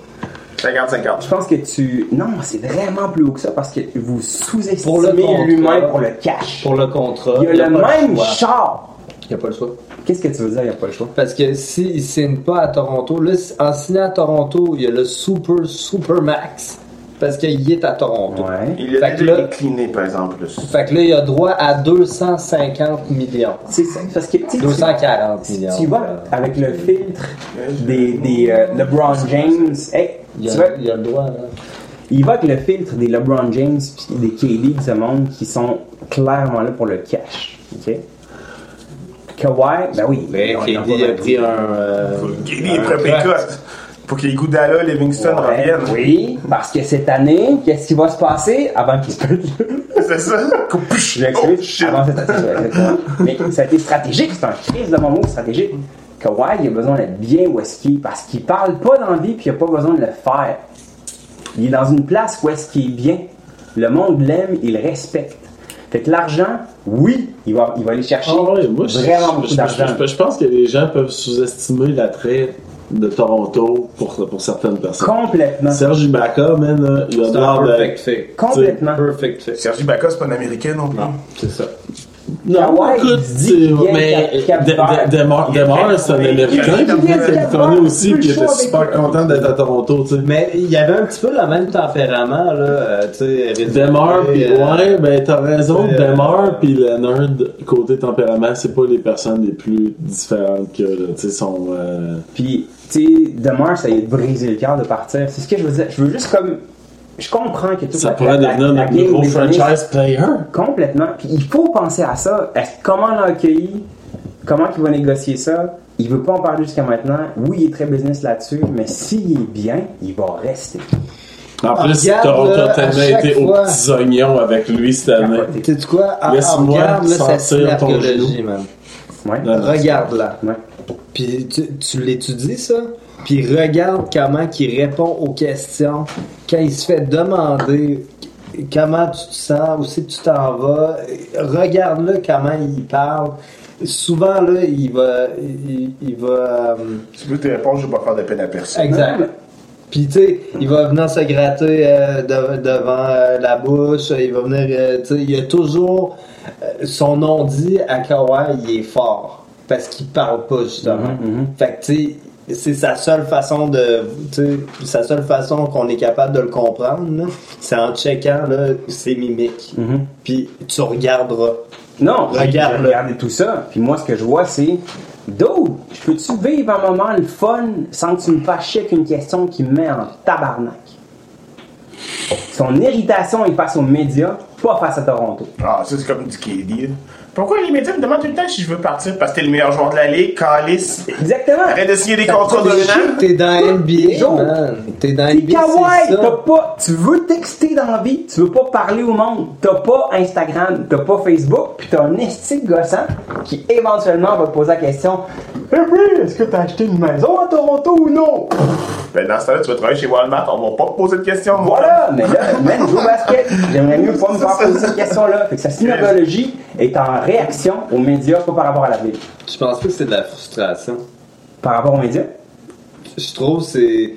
50-50. Je pense que tu. Non, c'est vraiment plus haut que ça parce que vous Pour le sous-estimez l'humain pour le cash. Pour le contrat. Il y a il y a le même char. Il n'y a pas le choix. Qu'est-ce que tu veux dire, il n'y a pas le choix? Parce que s'il ne signe pas à Toronto, là, en signant à Toronto, il y a le super, super max. Parce qu'il est à Toronto. Ouais. Il a déjà décliné, par exemple. le- Fait que là, il a droit à 250 millions. C'est ça. Parce que, tu sais, tu- 240 millions. Tu vas avec le filtre des, des euh, LeBron James. Hey, Il tu a, vois, il a le droit, là. il va avec le filtre des LeBron James puis des KD de ce monde qui sont clairement là pour le cash. OK? Kawhi, ben oui. Mais on- on KD a dire. pris un. euh, Il est prêt. Pour que les Goudala, Livingston Ouais, reviennent. oui, parce que cette année, qu'est-ce qui va se passer avant qu'il se pète? C'est ça? Coupuche. Je Oh, avant cette année. Mais ça a été stratégique, c'est un crise de moment stratégique. Kawhi, il a besoin d'être bien où est-ce qu'il est, parce qu'il parle pas d'envie puis il a pas besoin de le faire. Il est dans une place où est-ce qu'il est bien. Le monde l'aime, il le respecte. Fait que l'argent, oui, il va, il va aller chercher Ah ouais, moi, je, vraiment je- beaucoup je- d'argent. je- je pense que les gens peuvent sous-estimer l'attrait de Toronto pour, pour certaines personnes. Complètement. Serge Ibaka, man, là, il a l'air de... perfect fit. Complètement. Perfect fit. Sergi Bacca, c'est pas un Américain non plus. C'est ça. Non, Kawhi, écoute, il vient mais Demar, Demar, c'est un Il Américain de Cap-Vert, Californie aussi, puis il était super content d'être à Toronto, tu sais. Mais il y avait un petit peu le même tempérament, là. euh, tu sais, Demar, puis euh, ouais, ben t'as raison, euh, Demar puis Leonard, côté tempérament, c'est pas les personnes les plus différentes que, tu sais, sont... euh, Puis, tu sais, demain, ça y est de briser le cœur de partir. C'est ce que je veux dire. Je veux juste comme. Je comprends que tout ça pourrait devenir notre nouveau franchise player. Complètement. Puis il faut penser à ça. Est-ce- comment l'a accueilli? Comment il va négocier ça? Il veut pas en parler jusqu'à maintenant. Oui, il est très business là-dessus, mais s'il est bien, il va rester. En plus, regarde, Toronto là, a à tellement chaque été aux fois- petits oignons avec lui cette année. Tu sais quoi? Ah, Laisse-moi regarde là, sa sentir ton genou. man. Ouais. Regarde-la. Ouais. Puis tu, tu l'étudies, ça? Puis regarde comment il répond aux questions. Quand il se fait demander comment tu te sens, où c'est que tu t'en vas, regarde-le comment il parle. Souvent, là, il va... Il, il va... euh, Tu veux tes réponses, je vais pas faire de peine à personne. Exact. Puis, tu sais, il va venir se gratter euh, de- devant euh, la bouche, il va venir, euh, tu sais, il y a toujours euh, son nom dit à Kawhi, il est fort. Parce qu'il parle pas, justement. Fait que, tu sais, c'est sa seule façon de, tu sais, sa seule façon qu'on est capable de le comprendre, là, c'est en checkant, là, ses mimiques. Puis, tu regarderas. Non, regarde regarder tout ça. Puis moi, ce que je vois, c'est D'où peux-tu vivre un moment le fun sans que tu me fasses chier avec une question qui me met en tabarnak? Son irritation est face aux médias, pas face à Toronto. Ah, ça, c'est comme du KD. Pourquoi les médias me demandent tout le temps si je veux partir? Parce que t'es le meilleur joueur de la ligue, Calice. Exactement. Arrête de signer des contrats de. T'es dans NBA. T'es dans NBA, kawaii, t'as pas, tu veux texter dans la vie, tu veux pas parler au monde, t'as pas Instagram, t'as pas Facebook, puis t'as un esti gossant qui éventuellement va te poser la question Eh oui, est-ce que t'as acheté une maison à Toronto ou non? Ben, dans ce temps-là, tu vas travailler chez Walmart, on va pas te poser de questions. Voilà, mais là, joue au basket, J'aimerais mieux pas me faire poser cette question-là. Fait que sa synagogie est en réaction aux médias, pas par rapport à la ville. Je pense pas que c'est de la frustration. Par rapport aux médias? Je trouve que c'est.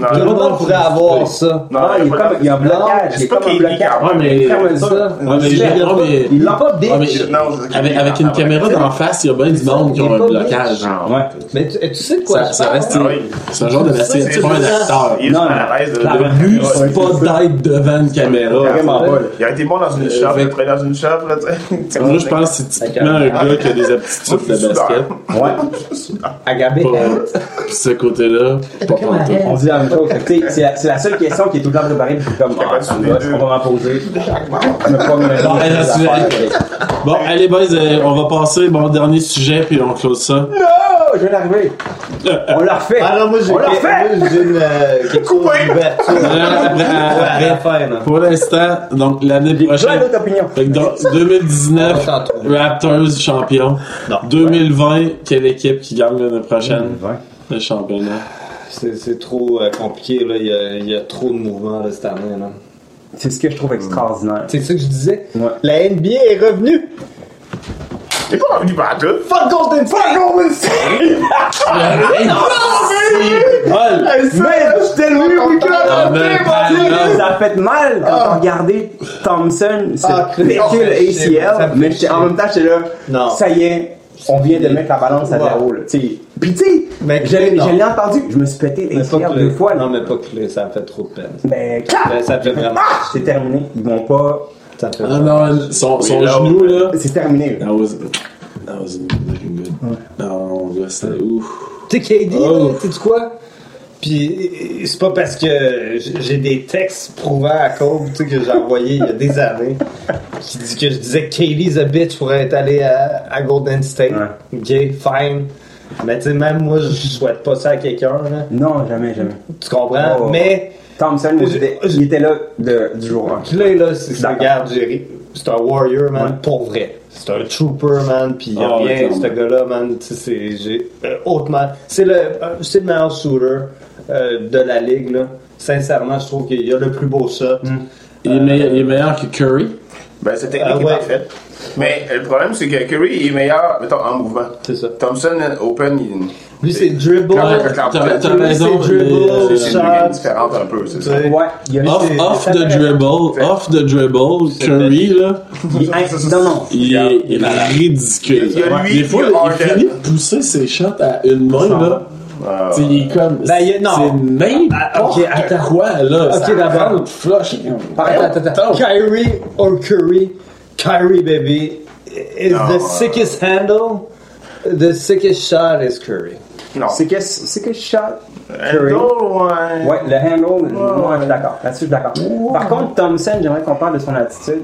Non, Tout le monde pourrait avoir ça. Ah, il y a comme- il y a un blocage. Il a pas comme un qu'il blocage. Ouais, mais- ça. Ouais, mais non, Il l'a pas bitch. Non, avec, avec une caméra d'en face, il y a bien du monde qui ont un blocage. Ouais. Mais tu, sais quoi Ça, reste. Ah. C'est un genre de métier. c'est pas un acteur. Il est Non, non. Le but, c'est pas d'être devant une caméra. Il a été bon dans une shop, fait- il a dans une shop, là, tu sais. Moi, je pense que c'est typiquement un gars qui a des aptitudes de basket. Ouais. Agabé. Ce côté-là, pas pantoute. Dit la même chose. C'est la, seule question qui est tout le temps préparée. Puis je suis comme, ah, gosse, on va m'en poser. Bon, allez, boys, euh, on va passer bon dernier sujet, puis on close ça. Non, je viens d'arriver. On l'a refait. Ah non, moi j'ai On l'a moi, refait. j'ai une euh, d'ouverture. Euh. Pour l'instant, donc l'année prochaine. dans 2019, On va s'en trouver. Raptors champion. Non. 2020, quelle équipe qui gagne l'année prochaine? 2020. le championnat? C'est c'est trop euh, compliqué, là. Il y, a, il y a trop de mouvements là, cette année. Là. C'est ce que je trouve extraordinaire. C'est ça que je disais. Ouais. La NBA est revenue. Il est pas revenu par tout. Fuck Golden State! Ah, ben, ben, Ça a fait mal quand on regardait Thompson se Ah, péter le ACL, mais en même temps, j'étais là, Non. ça y est, on vient de mettre la balance à Ouais. zéro. Là, tu sais. Puis tu sais, je non. l'ai entendu, je me suis pété Clay. deux fois. là. Non, mais pas Clay, ça fait trop de peine. Mais! Ben, ça fait vraiment. Ah! C'est terminé. Ils vont pas. Ça fait Ah non, son, son Oui, là, genou, ouais. là. C'est terminé. That was, that was looking good. Non, mon gars, c'était ouf. Tu sais, KD, Oh. tu sais quoi? Puis c'est pas parce que j'ai des textes prouvant à Kobe tu sais, que j'ai envoyé il y a des années qui dit que je disais que KD's a bitch pour être allé à, à Golden State. Ok, fine. Mais tu sais, même moi, je souhaite pas ça à quelqu'un. là. Non, jamais, jamais. Tu comprends? Oh. Mais Thompson, il était là de- du jour 1. Clay, là, c'est c'est D'accord. regarde, Jerry. C'est un warrior, man, Ouais. pour vrai. C'est un trooper, man, pis y a Ah, ouais, rien, ce gars-là, man, tu sais, c'est, j'ai, euh, hautement, c'est le, euh, c'est le meilleur shooter, euh, de la ligue, là. Sincèrement, je trouve qu'il a le plus beau shot. Il est, meilleur, il est meilleur que Curry. Ben, cette technique Ah, est parfaite. Mais euh, le problème, c'est que Curry il est meilleur, mettons, en mouvement. C'est ça. Thompson, euh, open, il Lui, c'est dribble, t'as- raison. c'est dribble, euh, shot. différente un peu, c'est ça. Ouais. Il y Off, the fait- dribble, off the dribble, Curry, là, Il est- Non, non. il est, il est ridicule. Il y a lui, Des fois, il y finit de pousser ses shots à une main, là. Ah, Tu sais, il est comme. Ben, il y a- non. C'est n'importe Ah, ok, attends. quoi, là. Ok, d'abord. flush. Attends, attends, attends. Kyrie or Curry, Kyrie, baby, is Non, the euh, sickest handle, the sickest shot is Curry. Non. C'est que, c'est que shot Curry. Handle, ouais. Ouais, le handle, moi je suis d'accord. Là-dessus, je suis d'accord. Par contre, Thompson, j'aimerais qu'on parle de son attitude.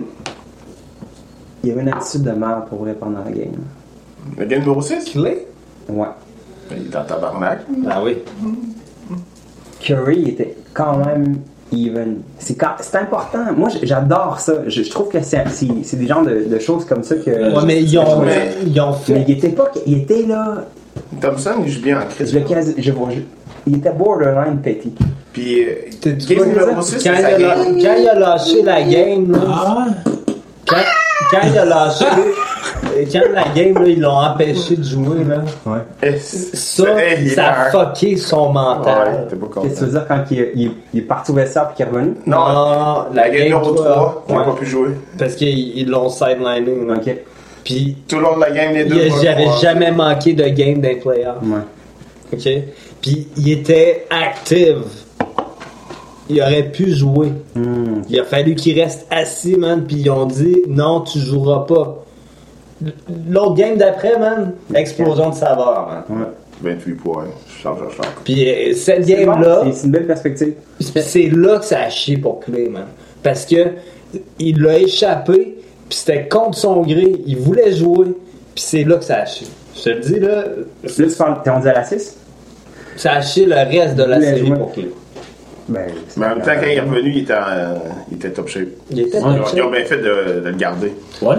Il avait une attitude de merde pour vrai pendant la game. Le game numéro 6? Clay? Ouais. Il est en tabarnak. Ah oui. Curry il était quand même even. C'est, quand- c'est important. Moi, j'adore ça. Je, je trouve que c'est, c'est, c'est des genres de, de choses comme ça que. Ouais, mais ils ont, Mais- ils ont Mais fait. il était pas. Il était là. Thompson, il joue bien en crise. Je je vois. je- il était borderline petit. Puis, euh, game quand 6, il, a, la- quand il a lâché la game, là, Ah, quand, quand il a lâché, quand la game, là, ils l'ont empêché de jouer, là, Eh, ça, ça a fucké son Ouais, mental. t'es pas content. Qu'est-ce que tu veux dire quand il, il, il est parti au vestiaire puis qu'il est revenu? Non, Non, la game numéro toi, 3, il n'a ouais. pas pu jouer. Parce qu'ils ils l'ont sideliné. Ok. Puis, Tout le long de la game, les deux. j'avais jamais manqué de game des playoffs. Ouais. OK? Puis il était active. Il aurait pu jouer. Hmm. Il a fallu qu'il reste assis, man. Puis ils ont dit non, tu joueras pas. L'autre game d'après, man, explosion de saveur, man. 28 points. Je change, je change. Puis euh, cette game-là, c'est- une belle perspective. c'est là que ça a chié pour Clay, man. Parce que il l'a échappé, puis c'était contre son gré. Il voulait jouer, puis c'est là que ça a chié. Je te le dis, là, Là, tu parles, t'es rendu à la 6? ça a chié le reste de la série jouer. pour Clay. Ben, c'est Mais en même temps, quand il est revenu, il était, en- il était top shape. Il était Ouais. Ils ont, ils bien fait de, de le garder. ouais.